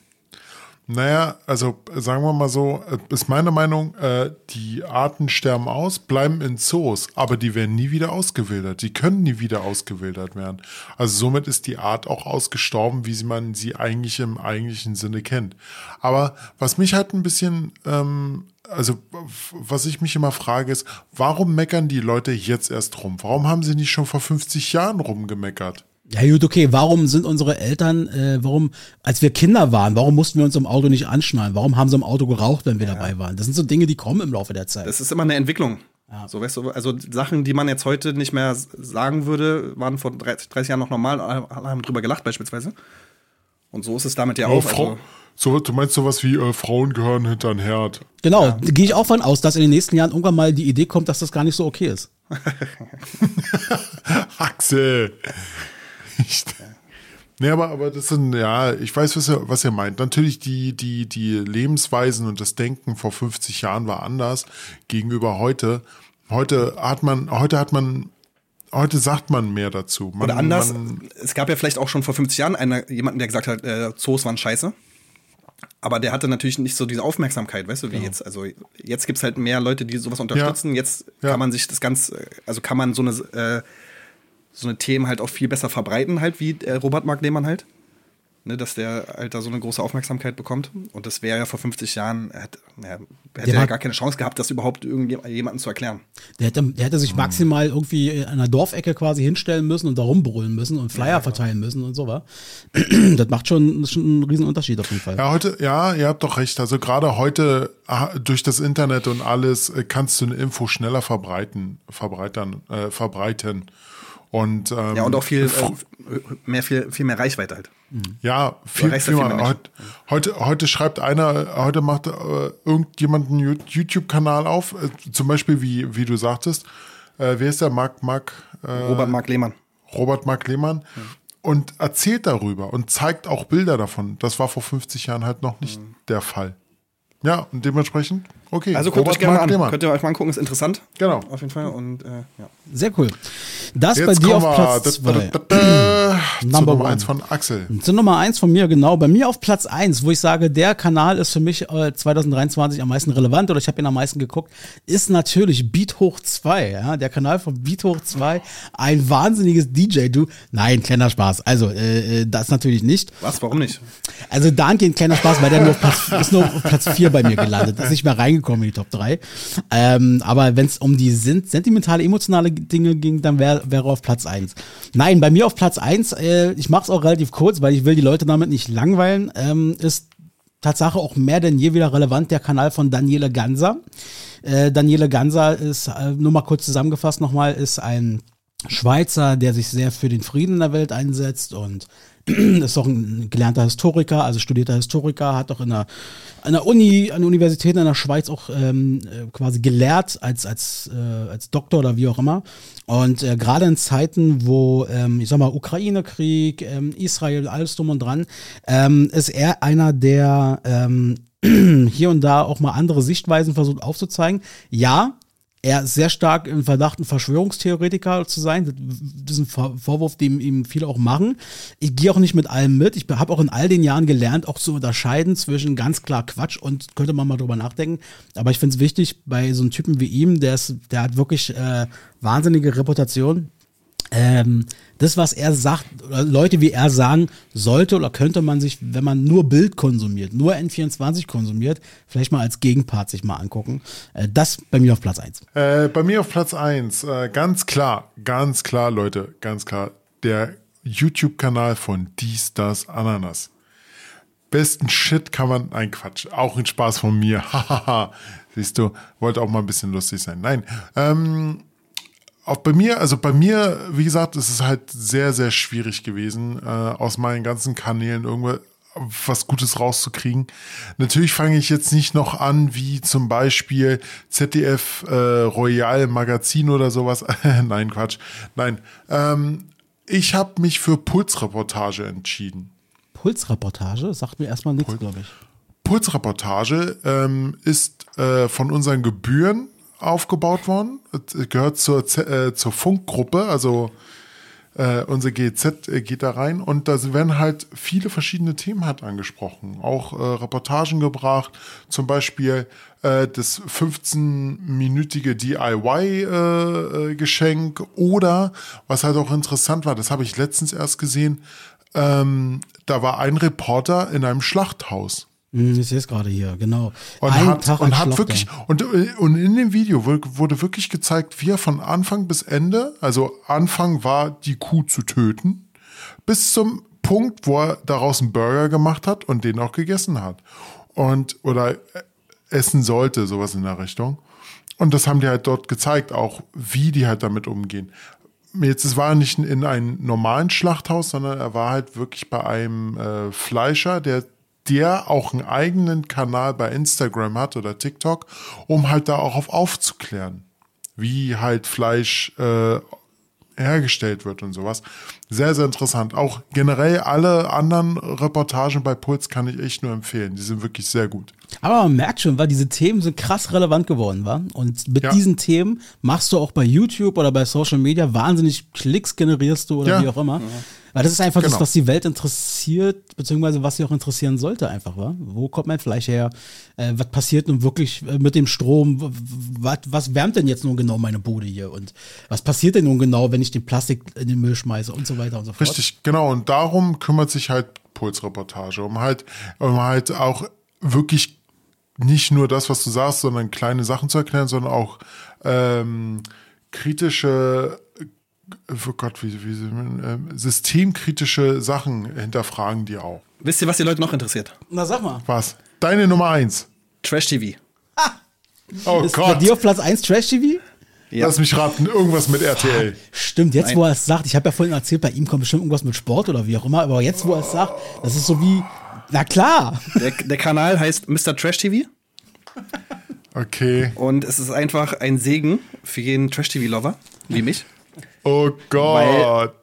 Naja, also sagen wir mal so, äh, ist meine Meinung, äh, die Arten sterben aus, bleiben in Zoos, aber die werden nie wieder ausgewildert. Die können nie wieder ausgewildert werden. Also somit ist die Art auch ausgestorben, wie man sie eigentlich im eigentlichen Sinne kennt. Aber was mich halt ein bisschen, ähm, also was ich mich immer frage, ist, warum meckern die Leute jetzt erst rum? Warum haben sie nicht schon vor 50 Jahren rumgemeckert? Ja gut, okay, warum sind unsere Eltern, äh, warum, als wir Kinder waren, warum mussten wir uns im Auto nicht anschnallen? Warum haben sie im Auto geraucht, wenn wir dabei waren? Das sind so Dinge, die kommen im Laufe der Zeit. Das ist immer eine Entwicklung. So, weißt du, also Sachen, die man jetzt heute nicht mehr sagen würde, waren vor 30, 30 Jahren noch normal, alle haben drüber gelacht beispielsweise. Und so ist es damit ja Oh, auch. Frau, Also, so, du meinst sowas wie äh, Frauen gehören hinter den Herd. Genau, da gehe ich auch von aus, dass in den nächsten Jahren irgendwann mal die Idee kommt, dass das gar nicht so okay ist. Axel. Ich, nee, aber, aber das sind, ja, ich weiß, was ihr, was ihr meint. Natürlich, die, die, die Lebensweisen und das Denken vor 50 Jahren war anders gegenüber heute. Heute hat man, heute hat man, heute sagt man mehr dazu. Man, oder anders, Man, es gab ja vielleicht auch schon vor 50 Jahren einer, jemanden, der gesagt hat, äh, Zoos waren scheiße. Aber der hatte natürlich nicht so diese Aufmerksamkeit, weißt du, wie jetzt. Also jetzt gibt's halt mehr Leute, die sowas unterstützen. Jetzt Ja. kann man sich das ganz, äh, also kann man so eine, äh, so eine Themen halt auch viel besser verbreiten, halt, wie äh, Robert Mark Lehmann halt. Ne, dass der halt da so eine große Aufmerksamkeit bekommt. Und das wäre ja vor 50 Jahren, er hat, er hätte ja gar keine Chance gehabt, das überhaupt irgendjemandem zu erklären. Der hätte, der hätte sich maximal irgendwie in einer Dorfecke quasi hinstellen müssen und da rumbrüllen müssen und Flyer verteilen müssen und so war. Das macht schon, das schon einen riesen Unterschied auf jeden Fall. ja, heute, ja, ihr habt doch recht. Also gerade heute ah, durch das Internet und alles äh, kannst du eine Info schneller verbreiten, verbreitern, äh, verbreiten. Und, ähm, Ja, und auch viel, äh, mehr, viel, viel mehr Reichweite halt. Ja, viel, ja viel mehr. mehr Heute, heute, heute schreibt einer, heute macht äh, irgendjemand einen YouTube-Kanal auf, äh, zum Beispiel wie, wie du sagtest, äh, wer ist der? Mark, Mark, äh, Robert Mark Lehmann. Robert Mark Lehmann und erzählt darüber und zeigt auch Bilder davon. Das war vor 50 Jahren halt noch nicht der Fall. Ja, und dementsprechend, okay. Also guckt euch gerne mal an. Lehmann. Könnt ihr euch mal angucken, ist interessant. Genau. Auf jeden Fall. Und äh, ja. Sehr cool. Das bei Jetzt dir kommen auf Platz da, da, zwei. da, da, zu Number Nummer one. eins von Axel. Zur Nummer eins von mir, genau. Bei mir auf Platz eins, wo ich sage, der Kanal ist für mich äh, 2023 am meisten relevant oder ich habe ihn am meisten geguckt, ist natürlich Beat Hoch 2. Ja? Der Kanal von Beat Hoch 2. Ein wahnsinniges DJ, du. Nein, kleiner Spaß. Also, äh, äh, das natürlich nicht. Was, warum nicht? Also dahingehend kleiner Spaß, weil der nur auf Platz, ist nur auf Platz 4 bei mir gelandet. Ist nicht mehr reingekommen in die Top 3. Ähm, aber wenn es um die sen- sentimentale, emotionale Dinge ging, dann wäre wäre auf Platz 1. Nein, bei mir auf Platz 1, äh, ich mache es auch relativ kurz, weil ich will die Leute damit nicht langweilen, ähm, ist Tatsache auch mehr denn je wieder relevant der Kanal von Daniele Ganser. Äh, Daniele Ganser ist, äh, nur mal kurz zusammengefasst nochmal, ist ein Schweizer, der sich sehr für den Frieden in der Welt einsetzt und ist auch ein gelernter Historiker, also studierter Historiker, hat auch in an der Uni, an der Universität in der Schweiz auch ähm, äh, quasi gelehrt als, als, äh, als Doktor oder wie auch immer. Und äh, gerade in Zeiten, wo, ähm, ich sag mal, Ukraine-Krieg, ähm, Israel, alles drum und dran, ähm, ist er einer, der ähm, hier und da auch mal andere Sichtweisen versucht aufzuzeigen. Ja, er ist sehr stark im Verdacht, ein Verschwörungstheoretiker zu sein. Das ist ein Vor- Vorwurf, den ihm viele auch machen. Ich gehe auch nicht mit allem mit. Ich habe auch in all den Jahren gelernt, auch zu unterscheiden zwischen ganz klar Quatsch und könnte man mal drüber nachdenken. Aber ich finde es wichtig, bei so einem Typen wie ihm, der, ist, der hat wirklich äh, wahnsinnige Reputation ähm, das, was er sagt, Leute wie er sagen, sollte oder könnte man sich, wenn man nur Bild konsumiert, nur N24 konsumiert, vielleicht mal als Gegenpart sich mal angucken. Äh, das bei mir auf Platz 1. Äh, bei mir auf Platz 1, äh, ganz klar, ganz klar, Leute, ganz klar, der YouTube-Kanal von Dies, Das, Ananas. Besten Shit kann man, nein Quatsch, auch ein Spaß von mir, hahaha, siehst du, wollte auch mal ein bisschen lustig sein. Nein, ähm, auch bei mir, also bei mir, wie gesagt, ist es halt sehr, sehr schwierig gewesen, äh, aus meinen ganzen Kanälen irgendwo was Gutes rauszukriegen. Natürlich fange ich jetzt nicht noch an, wie zum Beispiel ZDF äh, Royal Magazin oder sowas. Nein, Quatsch. Nein. Ähm, ich habe mich für Pulsreportage entschieden. Pulsreportage sagt mir erstmal nichts, glaube ich. Pulsreportage ähm, ist äh, von unseren Gebühren aufgebaut worden. Gehört zur, äh, zur Funkgruppe, also äh, unsere GZ äh, geht da rein und da werden halt viele verschiedene Themen halt angesprochen. Auch äh, Reportagen gebracht, zum Beispiel äh, das 15-minütige DIY-Geschenk oder, was halt auch interessant war, das habe ich letztens erst gesehen, ähm, da war ein Reporter in einem Schlachthaus. Hm, ich sehe es gerade hier, genau. Und Ein hat, Tag und hat wirklich, und, und in dem Video wurde, wirklich gezeigt, wie er von Anfang bis Ende, also Anfang war die Kuh zu töten, bis zum Punkt, wo er daraus einen Burger gemacht hat und den auch gegessen hat. Und, oder essen sollte, sowas in der Richtung. Und das haben die halt dort gezeigt, auch wie die halt damit umgehen. Jetzt, es war nicht in einem normalen Schlachthaus, sondern er war halt wirklich bei einem äh, Fleischer, der der auch einen eigenen Kanal bei Instagram hat oder TikTok, um halt da auch auf aufzuklären, wie halt Fleisch äh, hergestellt wird und sowas. Sehr, sehr interessant. Auch generell alle anderen Reportagen bei Puls kann ich echt nur empfehlen. Die sind wirklich sehr gut. Aber man merkt schon, weil diese Themen sind krass relevant geworden, war. Und mit Ja. diesen Themen machst du auch bei YouTube oder bei Social Media wahnsinnig Klicks generierst du oder Ja. wie auch immer. Weil das ist einfach das, Genau. was die Welt interessiert, beziehungsweise was sie auch interessieren sollte, einfach, wa? Wo kommt mein Fleisch her? Äh, was passiert nun wirklich äh, mit dem Strom? Was, was wärmt denn jetzt nun genau meine Bude hier? Und was passiert denn nun genau, wenn ich den Plastik in den Müll schmeiße und so weiter und so fort? Richtig, genau. Und darum kümmert sich halt Pulsreportage, um halt, um halt auch wirklich nicht nur das, was du sagst, sondern kleine Sachen zu erklären, sondern auch ähm, kritische, oh Gott, wie, wie ähm, systemkritische Sachen hinterfragen die auch. Wisst ihr, was die Leute noch interessiert? Na, sag mal. Was? Deine Nummer eins. Trash TV. Oh Ist bei Gott. dir auf Platz 1 Trash TV? Ja. Lass mich raten, irgendwas mit RTL. Stimmt, jetzt Nein. wo er es sagt, ich habe ja vorhin erzählt, bei ihm kommt bestimmt irgendwas mit Sport oder wie auch immer, aber jetzt wo er es sagt, das ist so wie, na klar. Der, der Kanal heißt Mr. Trash TV Okay. und es ist einfach ein Segen für jeden Trash TV-Lover, wie mich. Oh Gott.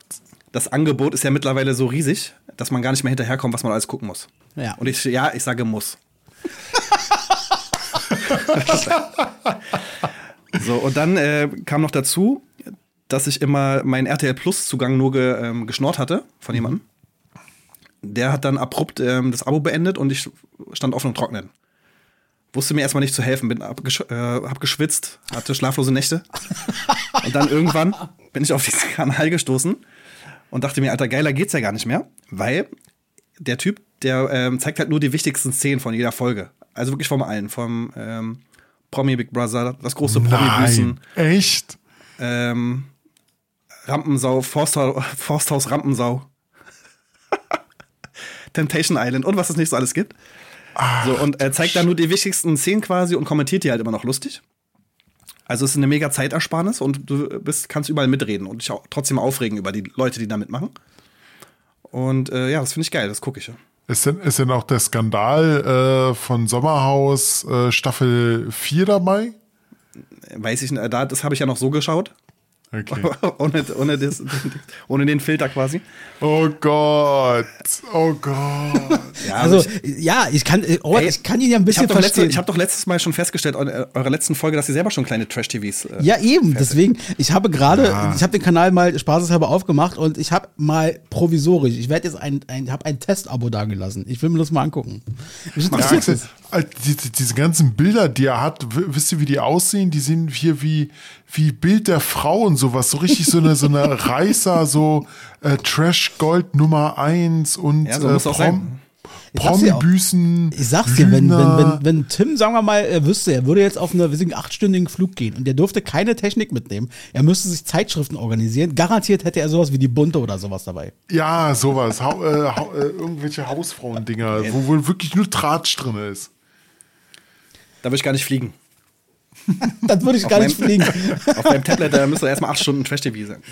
Das Angebot ist ja mittlerweile so riesig, dass man gar nicht mehr hinterherkommt, was man alles gucken muss. Ja. Und ich, ja, ich sage muss. so, und dann äh, kam noch dazu, dass ich immer meinen RTL Plus-Zugang nur ge, ähm, geschnort hatte von jemandem. Der hat dann abrupt ähm, das Abo beendet und ich stand offen und trocknen. Wusste mir erstmal nicht zu helfen, bin abgesch äh, hab geschwitzt, hatte schlaflose Nächte. und dann irgendwann bin ich auf diesen Kanal gestoßen und dachte mir, Alter, geiler geht's ja gar nicht mehr, weil der Typ, der ähm, zeigt halt nur die wichtigsten Szenen von jeder Folge. Also wirklich vom allen, vom ähm, Promi Big Brother, das große Promi-Büßen. Echt? ähm, Rampensau, Forsthaus, Forsthaus Rampensau, Temptation Island und was es nicht so alles gibt. So, und er zeigt dann nur die wichtigsten Szenen quasi und kommentiert die halt immer noch lustig. Also es ist eine mega Zeitersparnis und du bist, kannst überall mitreden und dich auch trotzdem aufregen über die Leute, die da mitmachen. Und äh, ja, das finde ich geil, das gucke ich ja. Ist denn, ist denn auch der Skandal äh, von Sommerhaus äh, Staffel 4 dabei? Weiß ich nicht, da, das habe ich ja noch so geschaut. Okay. ohne, ohne, das, ohne den Filter quasi. Oh Gott. Oh Gott. Ja, Also, ich, ja, ich kann, oh, Ey, ich kann ihn ja ein ich bisschen habe doch, letzte, verstehen. ich hab doch letztes Mal schon festgestellt, eure, eure letzten Folge, dass ihr selber schon kleine Trash-TVs. Äh, Ja, eben. Deswegen, ich habe gerade, ich habe den Kanal mal spaßeshalber aufgemacht und ich habe mal provisorisch, ich werde jetzt ein, ein habe ein Testabo dagelassen. Ich will mir das mal angucken. Mich Ja, Axel, es. äh, die, diese ganzen Bilder, die er hat, wisst ihr, wie die aussehen? Die sehen hier wie, wie Bild der Frau und sowas. So richtig so eine, so eine Reißer, so äh, Trash Gold Nummer 1 und Ja, so äh, auch. Promi-Büßen. Ich sag's dir, wenn, wenn, wenn, wenn Tim, sagen wir mal, er wüsste, er würde jetzt auf einen achtstündigen Flug gehen und der dürfte keine Technik mitnehmen. Er müsste sich Zeitschriften organisieren. Garantiert hätte er sowas wie die Bunte oder sowas dabei. Ja, sowas. Hau, äh, hau, äh, irgendwelche Hausfrauendinger, wo, wo wirklich nur Tratsch drin ist. Da würde ich gar nicht fliegen. Dann würde ich gar nicht meinem- fliegen. Auf deinem Tablet, da müsste erstmal acht Stunden Trash-TV sein.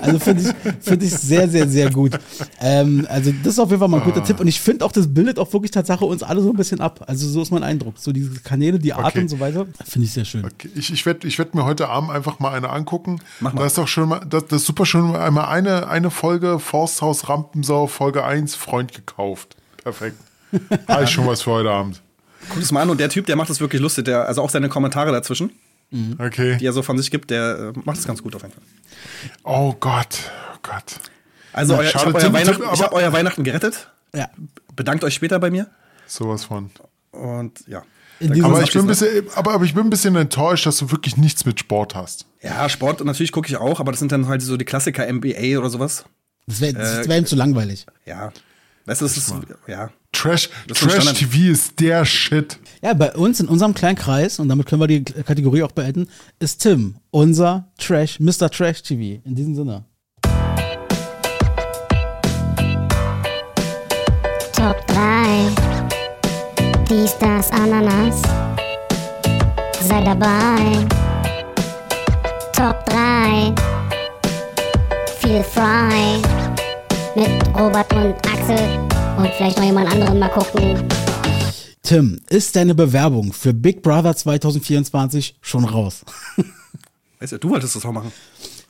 Also finde ich, find ich sehr, sehr, sehr gut. Ähm, also das ist auf jeden Fall mal ein guter Tipp. Und ich finde auch, das bildet auch wirklich Tatsache uns alle so ein bisschen ab. Also so ist mein Eindruck. So diese Kanäle, die Art Okay. und so weiter, finde ich sehr schön. Okay, Ich, ich werde ich werd mir heute Abend einfach mal eine angucken. Mach mal. Da ist doch schon mal, das, das ist super schon einmal eine, eine Folge Forsthaus Rampensau, Folge 1, Freund gekauft. Perfekt. Habe ich schon was für heute Abend. Guck es mal an und der Typ, der macht das wirklich lustig. Der, also auch seine Kommentare dazwischen, Okay. die er so von sich gibt, der äh, macht das ganz gut auf jeden Fall. Oh Gott. Oh Gott. Also, Na, euer, ich habe euer, Weihnachten- ich hab euer Weihnachten gerettet. Ja. Bedankt euch später bei mir. Sowas von. Und ja. Aber ich, bin ein abschließen. bisschen, aber, aber ich bin ein bisschen enttäuscht, dass du wirklich nichts mit Sport hast. Ja, Sport natürlich gucke ich auch, aber das sind dann halt so die Klassiker NBA oder sowas. Das wäre das Äh, wär ihm zu langweilig. Ja. Weißt du, das ist, ja. Trash, Trash. TV ist der Shit. Ja, bei uns in unserem kleinen Kreis, und damit können wir die Kategorie auch beenden, ist Tim, unser Trash, Mr. Trash TV. In diesem Sinne. Top 3. Dies, das, Ananas. Sei dabei. Top 3. Feel Fry. Mit Robert und Axel. Und vielleicht noch jemand anderen mal gucken. Tim, ist deine Bewerbung für Big Brother 2024 schon raus? Weißt du, du wolltest das auch machen.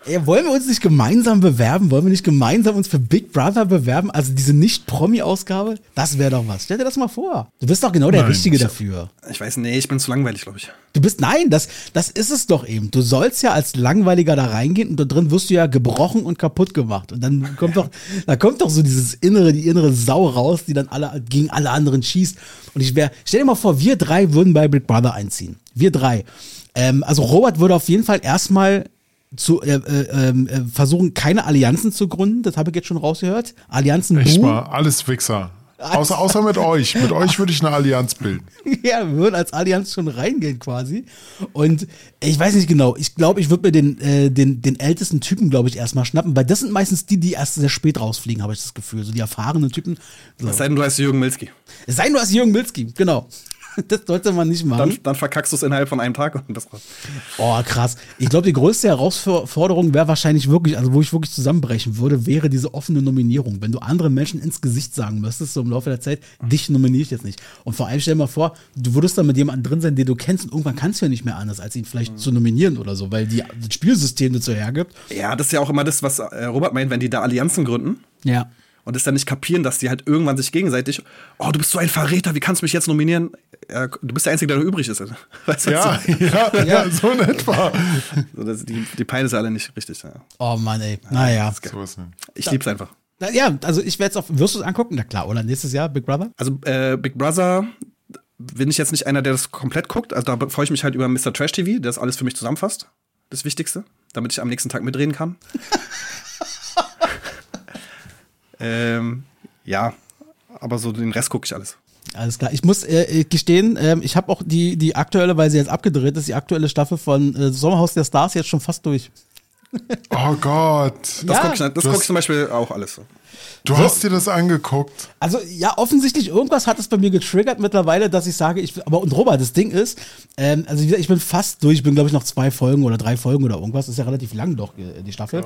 Ey, wollen wir uns nicht gemeinsam bewerben? Wollen wir nicht gemeinsam uns für Big Brother bewerben? Also diese Nicht-Promi-Ausgabe? Das wäre doch was. Stell dir das mal vor. Du bist doch genau der Nein. Richtige dafür. Ich weiß, nee, ich bin zu langweilig, glaube ich. Du bist, nein, das, das ist es doch eben. Du sollst ja als Langweiliger da reingehen und da drin wirst du ja gebrochen und kaputt gemacht. Und dann kommt doch, da kommt doch so dieses innere, die innere Sau raus, die dann alle, gegen alle anderen schießt. Und ich wäre, stell dir mal vor, wir drei würden bei Big Brother einziehen. Wir drei. Ähm, also Robert würde auf jeden Fall erstmal zu, äh, äh, ähm, äh, versuchen, keine Allianzen zu gründen. Das habe ich jetzt schon rausgehört. Allianzen Echt mal, alles Wichser. Außer, außer mit euch. Mit euch würde ich eine Allianz bilden. Ja, wir würden als Allianz schon reingehen quasi. Und ich weiß nicht genau, ich glaube, ich würde mir den, äh, den, den ältesten Typen, glaube ich, erstmal schnappen, weil das sind meistens die, die erst sehr spät rausfliegen, habe ich das Gefühl. So die erfahrenen Typen. So. Es sei denn, du heißt Jürgen Milski. Es sei denn, du hast Jürgen Milski, genau. Das sollte man nicht machen. Dann, dann verkackst du es innerhalb von einem Tag und das war's. Oh, krass. Ich glaube, die größte Herausforderung wäre wahrscheinlich wirklich, also wo ich wirklich zusammenbrechen würde, wäre diese offene Nominierung. Wenn du anderen Menschen ins Gesicht sagen müsstest, so im Laufe der Zeit, dich nominiere ich jetzt nicht. Und vor allem stell dir mal vor, du würdest dann mit jemandem drin sein, den du kennst und irgendwann kannst du ja nicht mehr anders, als ihn vielleicht zu nominieren oder so, weil die, das Spielsystem dazu hergibt. Ja, das ist ja auch immer das, was äh, Robert meint, wenn die da Allianzen gründen Ja. und es dann nicht kapieren, dass die halt irgendwann sich gegenseitig, oh, du bist so ein Verräter, wie kannst du mich jetzt nominieren? Ja, du bist der Einzige, der noch übrig ist. Weißt du, Ja, ja, ja, so in etwa. so, das, die, die peilen es ja alle nicht richtig. Ja. Oh Mann, ey. Naja. Nicht. Ich lieb's einfach. Na, Ja, also ich werde es auf. Wirst du es angucken? Na klar, oder? Nächstes Jahr Big Brother? Also äh, Big Brother bin ich jetzt nicht einer, der das komplett guckt. Also da freue ich mich halt über Mr. Trash TV, der das alles für mich zusammenfasst. Das Wichtigste, damit ich am nächsten Tag mitreden kann. ähm, ja, aber so den Rest gucke ich alles. Alles klar. Ich muss äh, gestehen, ähm, ich habe auch die, die aktuelle, weil sie jetzt abgedreht ist, die aktuelle Staffel von äh, Sommerhaus der Stars jetzt schon fast durch. Oh Gott. Das Ja. gucke ich, guck ich zum Beispiel auch alles. So. Du hast dir das angeguckt. Also ja, offensichtlich irgendwas hat es bei mir getriggert mittlerweile, dass ich sage, ich aber und Robert, das Ding ist, ähm, also wie gesagt, ich bin fast durch, ich bin glaube ich noch zwei Folgen oder drei Folgen oder irgendwas, das ist ja relativ lang doch äh, die Staffel.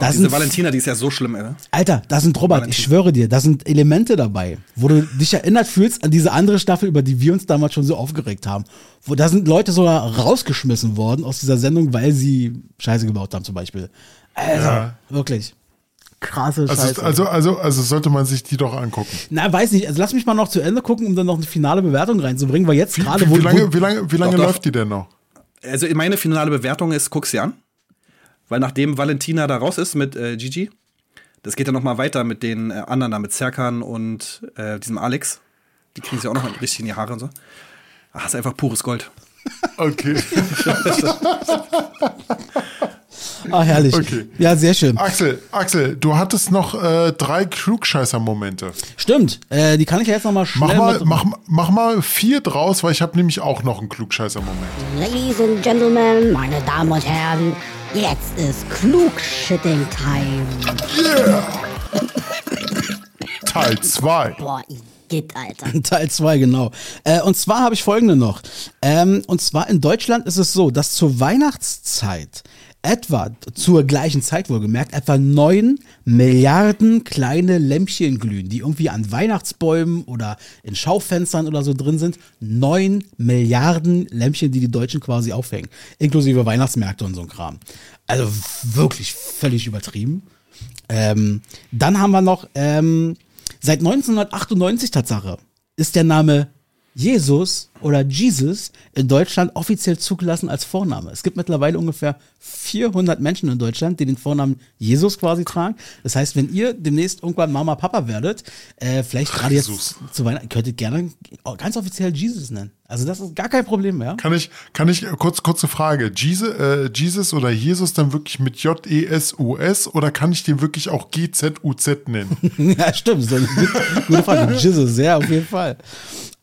da Diese sind, Valentina, die ist ja so schlimm, ey. Alter, da sind Robert, ich schwöre dir, da sind Elemente dabei, wo du dich erinnert fühlst an diese andere Staffel, über die wir uns damals schon so aufgeregt haben. Wo da sind Leute sogar rausgeschmissen worden aus dieser Sendung, weil sie Scheiße gebaut haben zum Beispiel. Also, Ja. wirklich. Krasse Scheiße. Also, also, also, also sollte man sich die doch angucken. Na, weiß nicht. Also lass mich mal noch zu Ende gucken, um dann noch eine finale Bewertung reinzubringen, weil jetzt Wie, gerade wie, wo, wie lange, wie lange, wie lange Doch, doch. läuft die denn noch? Also meine finale Bewertung ist, guck sie an. Weil nachdem Valentina da raus ist mit äh, Gigi, das geht ja noch mal weiter mit den äh, anderen da, mit Serkan und äh, diesem Alex. Die kriegen sie auch noch richtig in die Haare und so. Ach, ist einfach pures Gold. Okay. Ah, herrlich. Okay. Ja, sehr schön. Axel, Axel, du hattest noch äh, drei Klugscheißer-Momente. Stimmt. Äh, die kann ich ja jetzt nochmal schnell Mach mal, mit- mach, mach mal vier draus, weil ich habe nämlich auch noch einen Klugscheißer-Moment. Ladies and Gentlemen, meine Damen und Herren, jetzt ist Klugschitting Time. Teil 2. Boah, geht, Alter. Teil 2, genau. Äh, und zwar habe ich folgende noch. Ähm, und zwar in Deutschland ist es so, dass zur Weihnachtszeit etwa, zur gleichen Zeit wohlgemerkt, etwa 9 Milliarden kleine Lämpchen glühen, die irgendwie an Weihnachtsbäumen oder in Schaufenstern oder so drin sind. 9 Milliarden Lämpchen, die die Deutschen quasi aufhängen. Inklusive Weihnachtsmärkte und so ein Kram. Also wirklich völlig übertrieben. Ähm, dann haben wir noch, ähm, seit 1998 Tatsache, ist der Name Jesus oder Jesus in Deutschland offiziell zugelassen als Vorname. Es gibt mittlerweile ungefähr 400 Menschen in Deutschland, die den Vornamen Jesus quasi tragen. Das heißt, wenn ihr demnächst irgendwann Mama, Papa werdet, äh, vielleicht gerade jetzt zu Weihnachten, könnt ihr gerne ganz offiziell Jesus nennen. Also das ist gar kein Problem mehr. Kann ich, kann ich, kurz, kurze Frage. Jesus, äh, Jesus oder Jesus dann wirklich mit J-E-S-U-S oder kann ich den wirklich auch G-Z-U-Z nennen? ja, stimmt. Gute Frage. Jesus, ja, auf jeden Fall.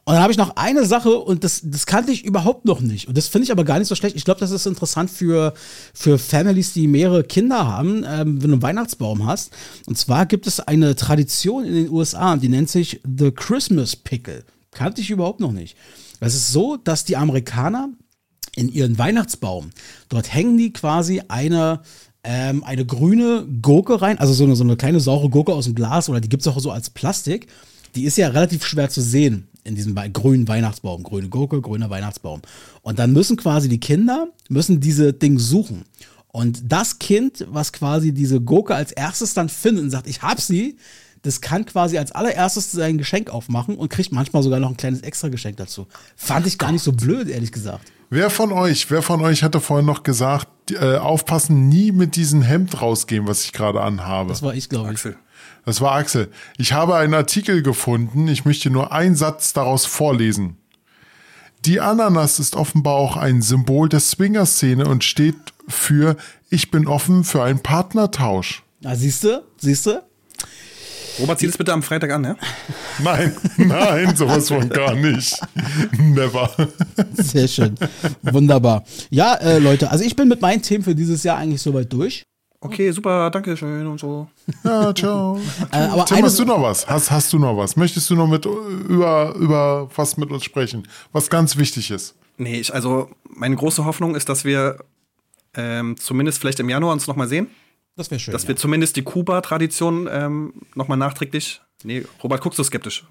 Und dann habe ich noch eine Sache und das, das kannte ich überhaupt noch nicht. Und das finde ich aber gar nicht so schlecht. Ich glaube, das ist interessant für, für Families, die mehrere Kinder haben, ähm, wenn du einen Weihnachtsbaum hast. Und zwar gibt es eine Tradition in den USA, die nennt sich The Christmas Pickle. Kannte ich überhaupt noch nicht. Es ist so, dass die Amerikaner in ihren Weihnachtsbaum, dort hängen die quasi eine, ähm, eine grüne Gurke rein, also so eine, so eine kleine saure Gurke aus dem Glas oder die gibt es auch so als Plastik. Die ist ja relativ schwer zu sehen in diesem grünen Weihnachtsbaum. Grüne Gurke, grüner Weihnachtsbaum. Und dann müssen quasi die Kinder, müssen diese Ding suchen. Und das Kind, was quasi diese Gurke als erstes dann findet und sagt, ich hab sie, das kann quasi als allererstes sein Geschenk aufmachen und kriegt manchmal sogar noch ein kleines extra Geschenk dazu. Fand ich gar nicht so blöd, ehrlich gesagt. Wer von euch, wer von euch hatte vorhin noch gesagt, äh, aufpassen, nie mit diesem Hemd rausgehen, was ich gerade anhabe? Das war ich, glaube ich. Axel. Das war Axel. Ich habe einen Artikel gefunden. Ich möchte nur einen Satz daraus vorlesen. Die Ananas ist offenbar auch ein Symbol der Swinger-Szene und steht für Ich bin offen für einen Partnertausch. Ah, siehst du? Siehst du? Robert, zieh das bitte am Freitag an, ja? Nein, nein, sowas von gar nicht. Never. Sehr schön. Wunderbar. Ja, äh, Leute, also ich bin mit meinen Themen für dieses Jahr eigentlich soweit durch. Okay, super, danke schön und so. Ja, ciao. Äh, aber Tim, hast du noch was? Hast, hast du noch was? Möchtest du noch mit über, über was mit uns sprechen? Was ganz wichtig ist. Nee, ich, also meine große Hoffnung ist, dass wir ähm, zumindest vielleicht im Januar uns nochmal sehen. Das wäre schön. Dass ja. wir zumindest die Kuba-Tradition ähm, nochmal nachträglich. Nee, Robert, guckst du skeptisch.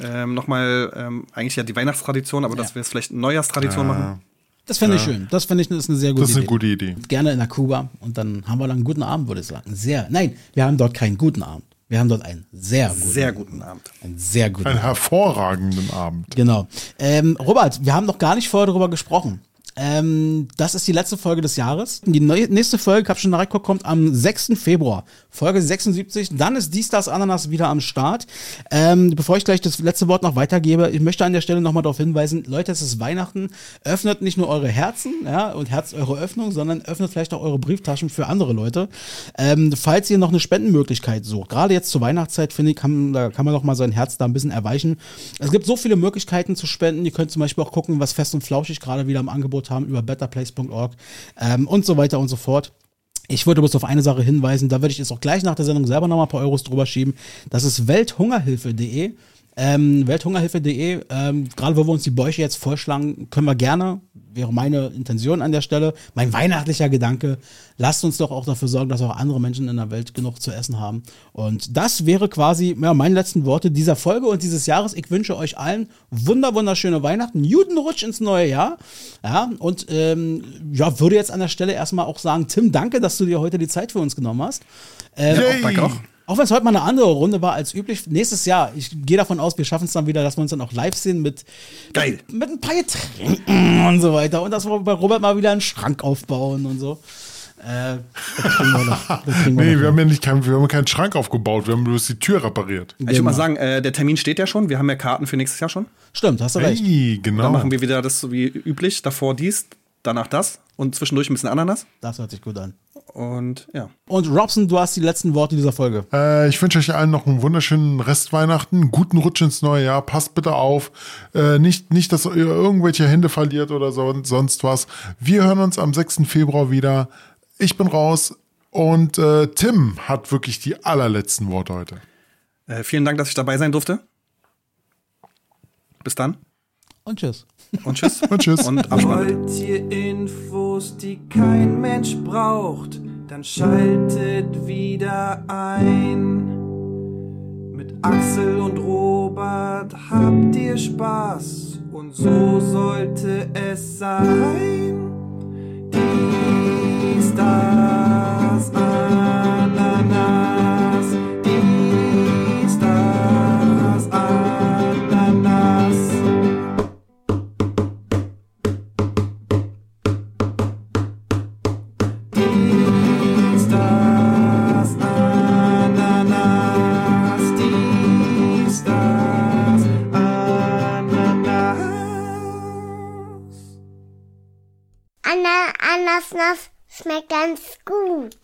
Ähm, nochmal, ähm, eigentlich ja die Weihnachtstradition, aber dass wir es vielleicht eine Neujahrstradition machen. Das fände ich schön. Das finde ich ist eine sehr gute Das ist eine Idee. gute Idee. Gerne in der Kuba und dann haben wir dann einen guten Abend, würde ich sagen. Sehr. Nein, wir haben dort keinen guten Abend. Wir haben dort einen sehr guten. Sehr guten Abend. Einen sehr guten. Einen hervorragenden Abend. Genau. Ähm, Robert, wir haben noch gar nicht vorher darüber gesprochen. Ähm, das ist die letzte Folge des Jahres. Die neue, nächste Folge, ich schon nachgeguckt, kommt am 6. Februar. Folge 76. Dann ist Dies, das, Ananas wieder am Start. Ähm, bevor ich gleich das letzte Wort noch weitergebe, ich möchte an der Stelle nochmal darauf hinweisen, Leute, es ist Weihnachten. Öffnet nicht nur eure Herzen ja, und Herz eure Öffnung, sondern öffnet vielleicht auch eure Brieftaschen für andere Leute. Ähm, falls ihr noch eine Spendenmöglichkeit sucht, gerade jetzt zur Weihnachtszeit, finde ich, kann, da kann man noch mal sein Herz da ein bisschen erweichen. Es gibt so viele Möglichkeiten zu spenden. Ihr könnt zum Beispiel auch gucken, was Fest und Flauschig gerade wieder im Angebot haben über betterplace.org ähm, und so weiter und so fort. Ich wollte bloß auf eine Sache hinweisen, da würde ich jetzt auch gleich nach der Sendung selber nochmal ein paar Euros drüber schieben. Das ist welthungerhilfe.de. Ähm, Welthungerhilfe.de, ähm, gerade wo wir uns die Bäuche jetzt vorschlagen, können wir gerne, wäre meine Intention an der Stelle, mein weihnachtlicher Gedanke, lasst uns doch auch dafür sorgen, dass auch andere Menschen in der Welt genug zu essen haben. Und das wäre quasi ja, meine letzten Worte dieser Folge und dieses Jahres. Ich wünsche euch allen wunder, wunderschöne Weihnachten, guten Rutsch ins neue Jahr. Ja, und ähm, ja, würde jetzt an der Stelle erstmal auch sagen, Tim, danke, dass du dir heute die Zeit für uns genommen hast. Ähm, Yay. Danke auch. Auch wenn es heute mal eine andere Runde war als üblich, nächstes Jahr, ich gehe davon aus, wir schaffen es dann wieder, dass wir uns dann auch live sehen mit, Geil. mit ein paar Getränken und so weiter. Und dass wir bei Robert mal wieder einen Schrank aufbauen und so. Äh, das kriegen wir noch. Das kriegen wir Nee, noch wir haben ja nicht kein, wir haben keinen Schrank aufgebaut, wir haben bloß die Tür repariert. Ich würde mal sagen, äh, der Termin steht ja schon. Wir haben ja Karten für nächstes Jahr schon. Stimmt, hast du recht. Hey, genau. Dann machen wir wieder das so wie üblich. Davor dies, danach das und zwischendurch ein bisschen Ananas. Das hört sich gut an. Und ja. Und Robson, du hast die letzten Worte dieser Folge. Äh, ich wünsche euch allen noch einen wunderschönen Restweihnachten, guten Rutsch ins neue Jahr. Passt bitte auf, äh, nicht, nicht, dass ihr irgendwelche Hände verliert oder so, sonst was. Wir hören uns am 6. Februar wieder. Ich bin raus und äh, Tim hat wirklich die allerletzten Worte heute. Äh, vielen Dank, dass ich dabei sein durfte. Bis dann Und tschüss. und tschüss. Und tschüss. Und. Wollt ihr Infos, die kein Mensch braucht, dann schaltet wieder ein. Mit Axel und Robert habt ihr Spaß und so sollte es sein. Dies, das, Ananas. Schmeckt ganz gut.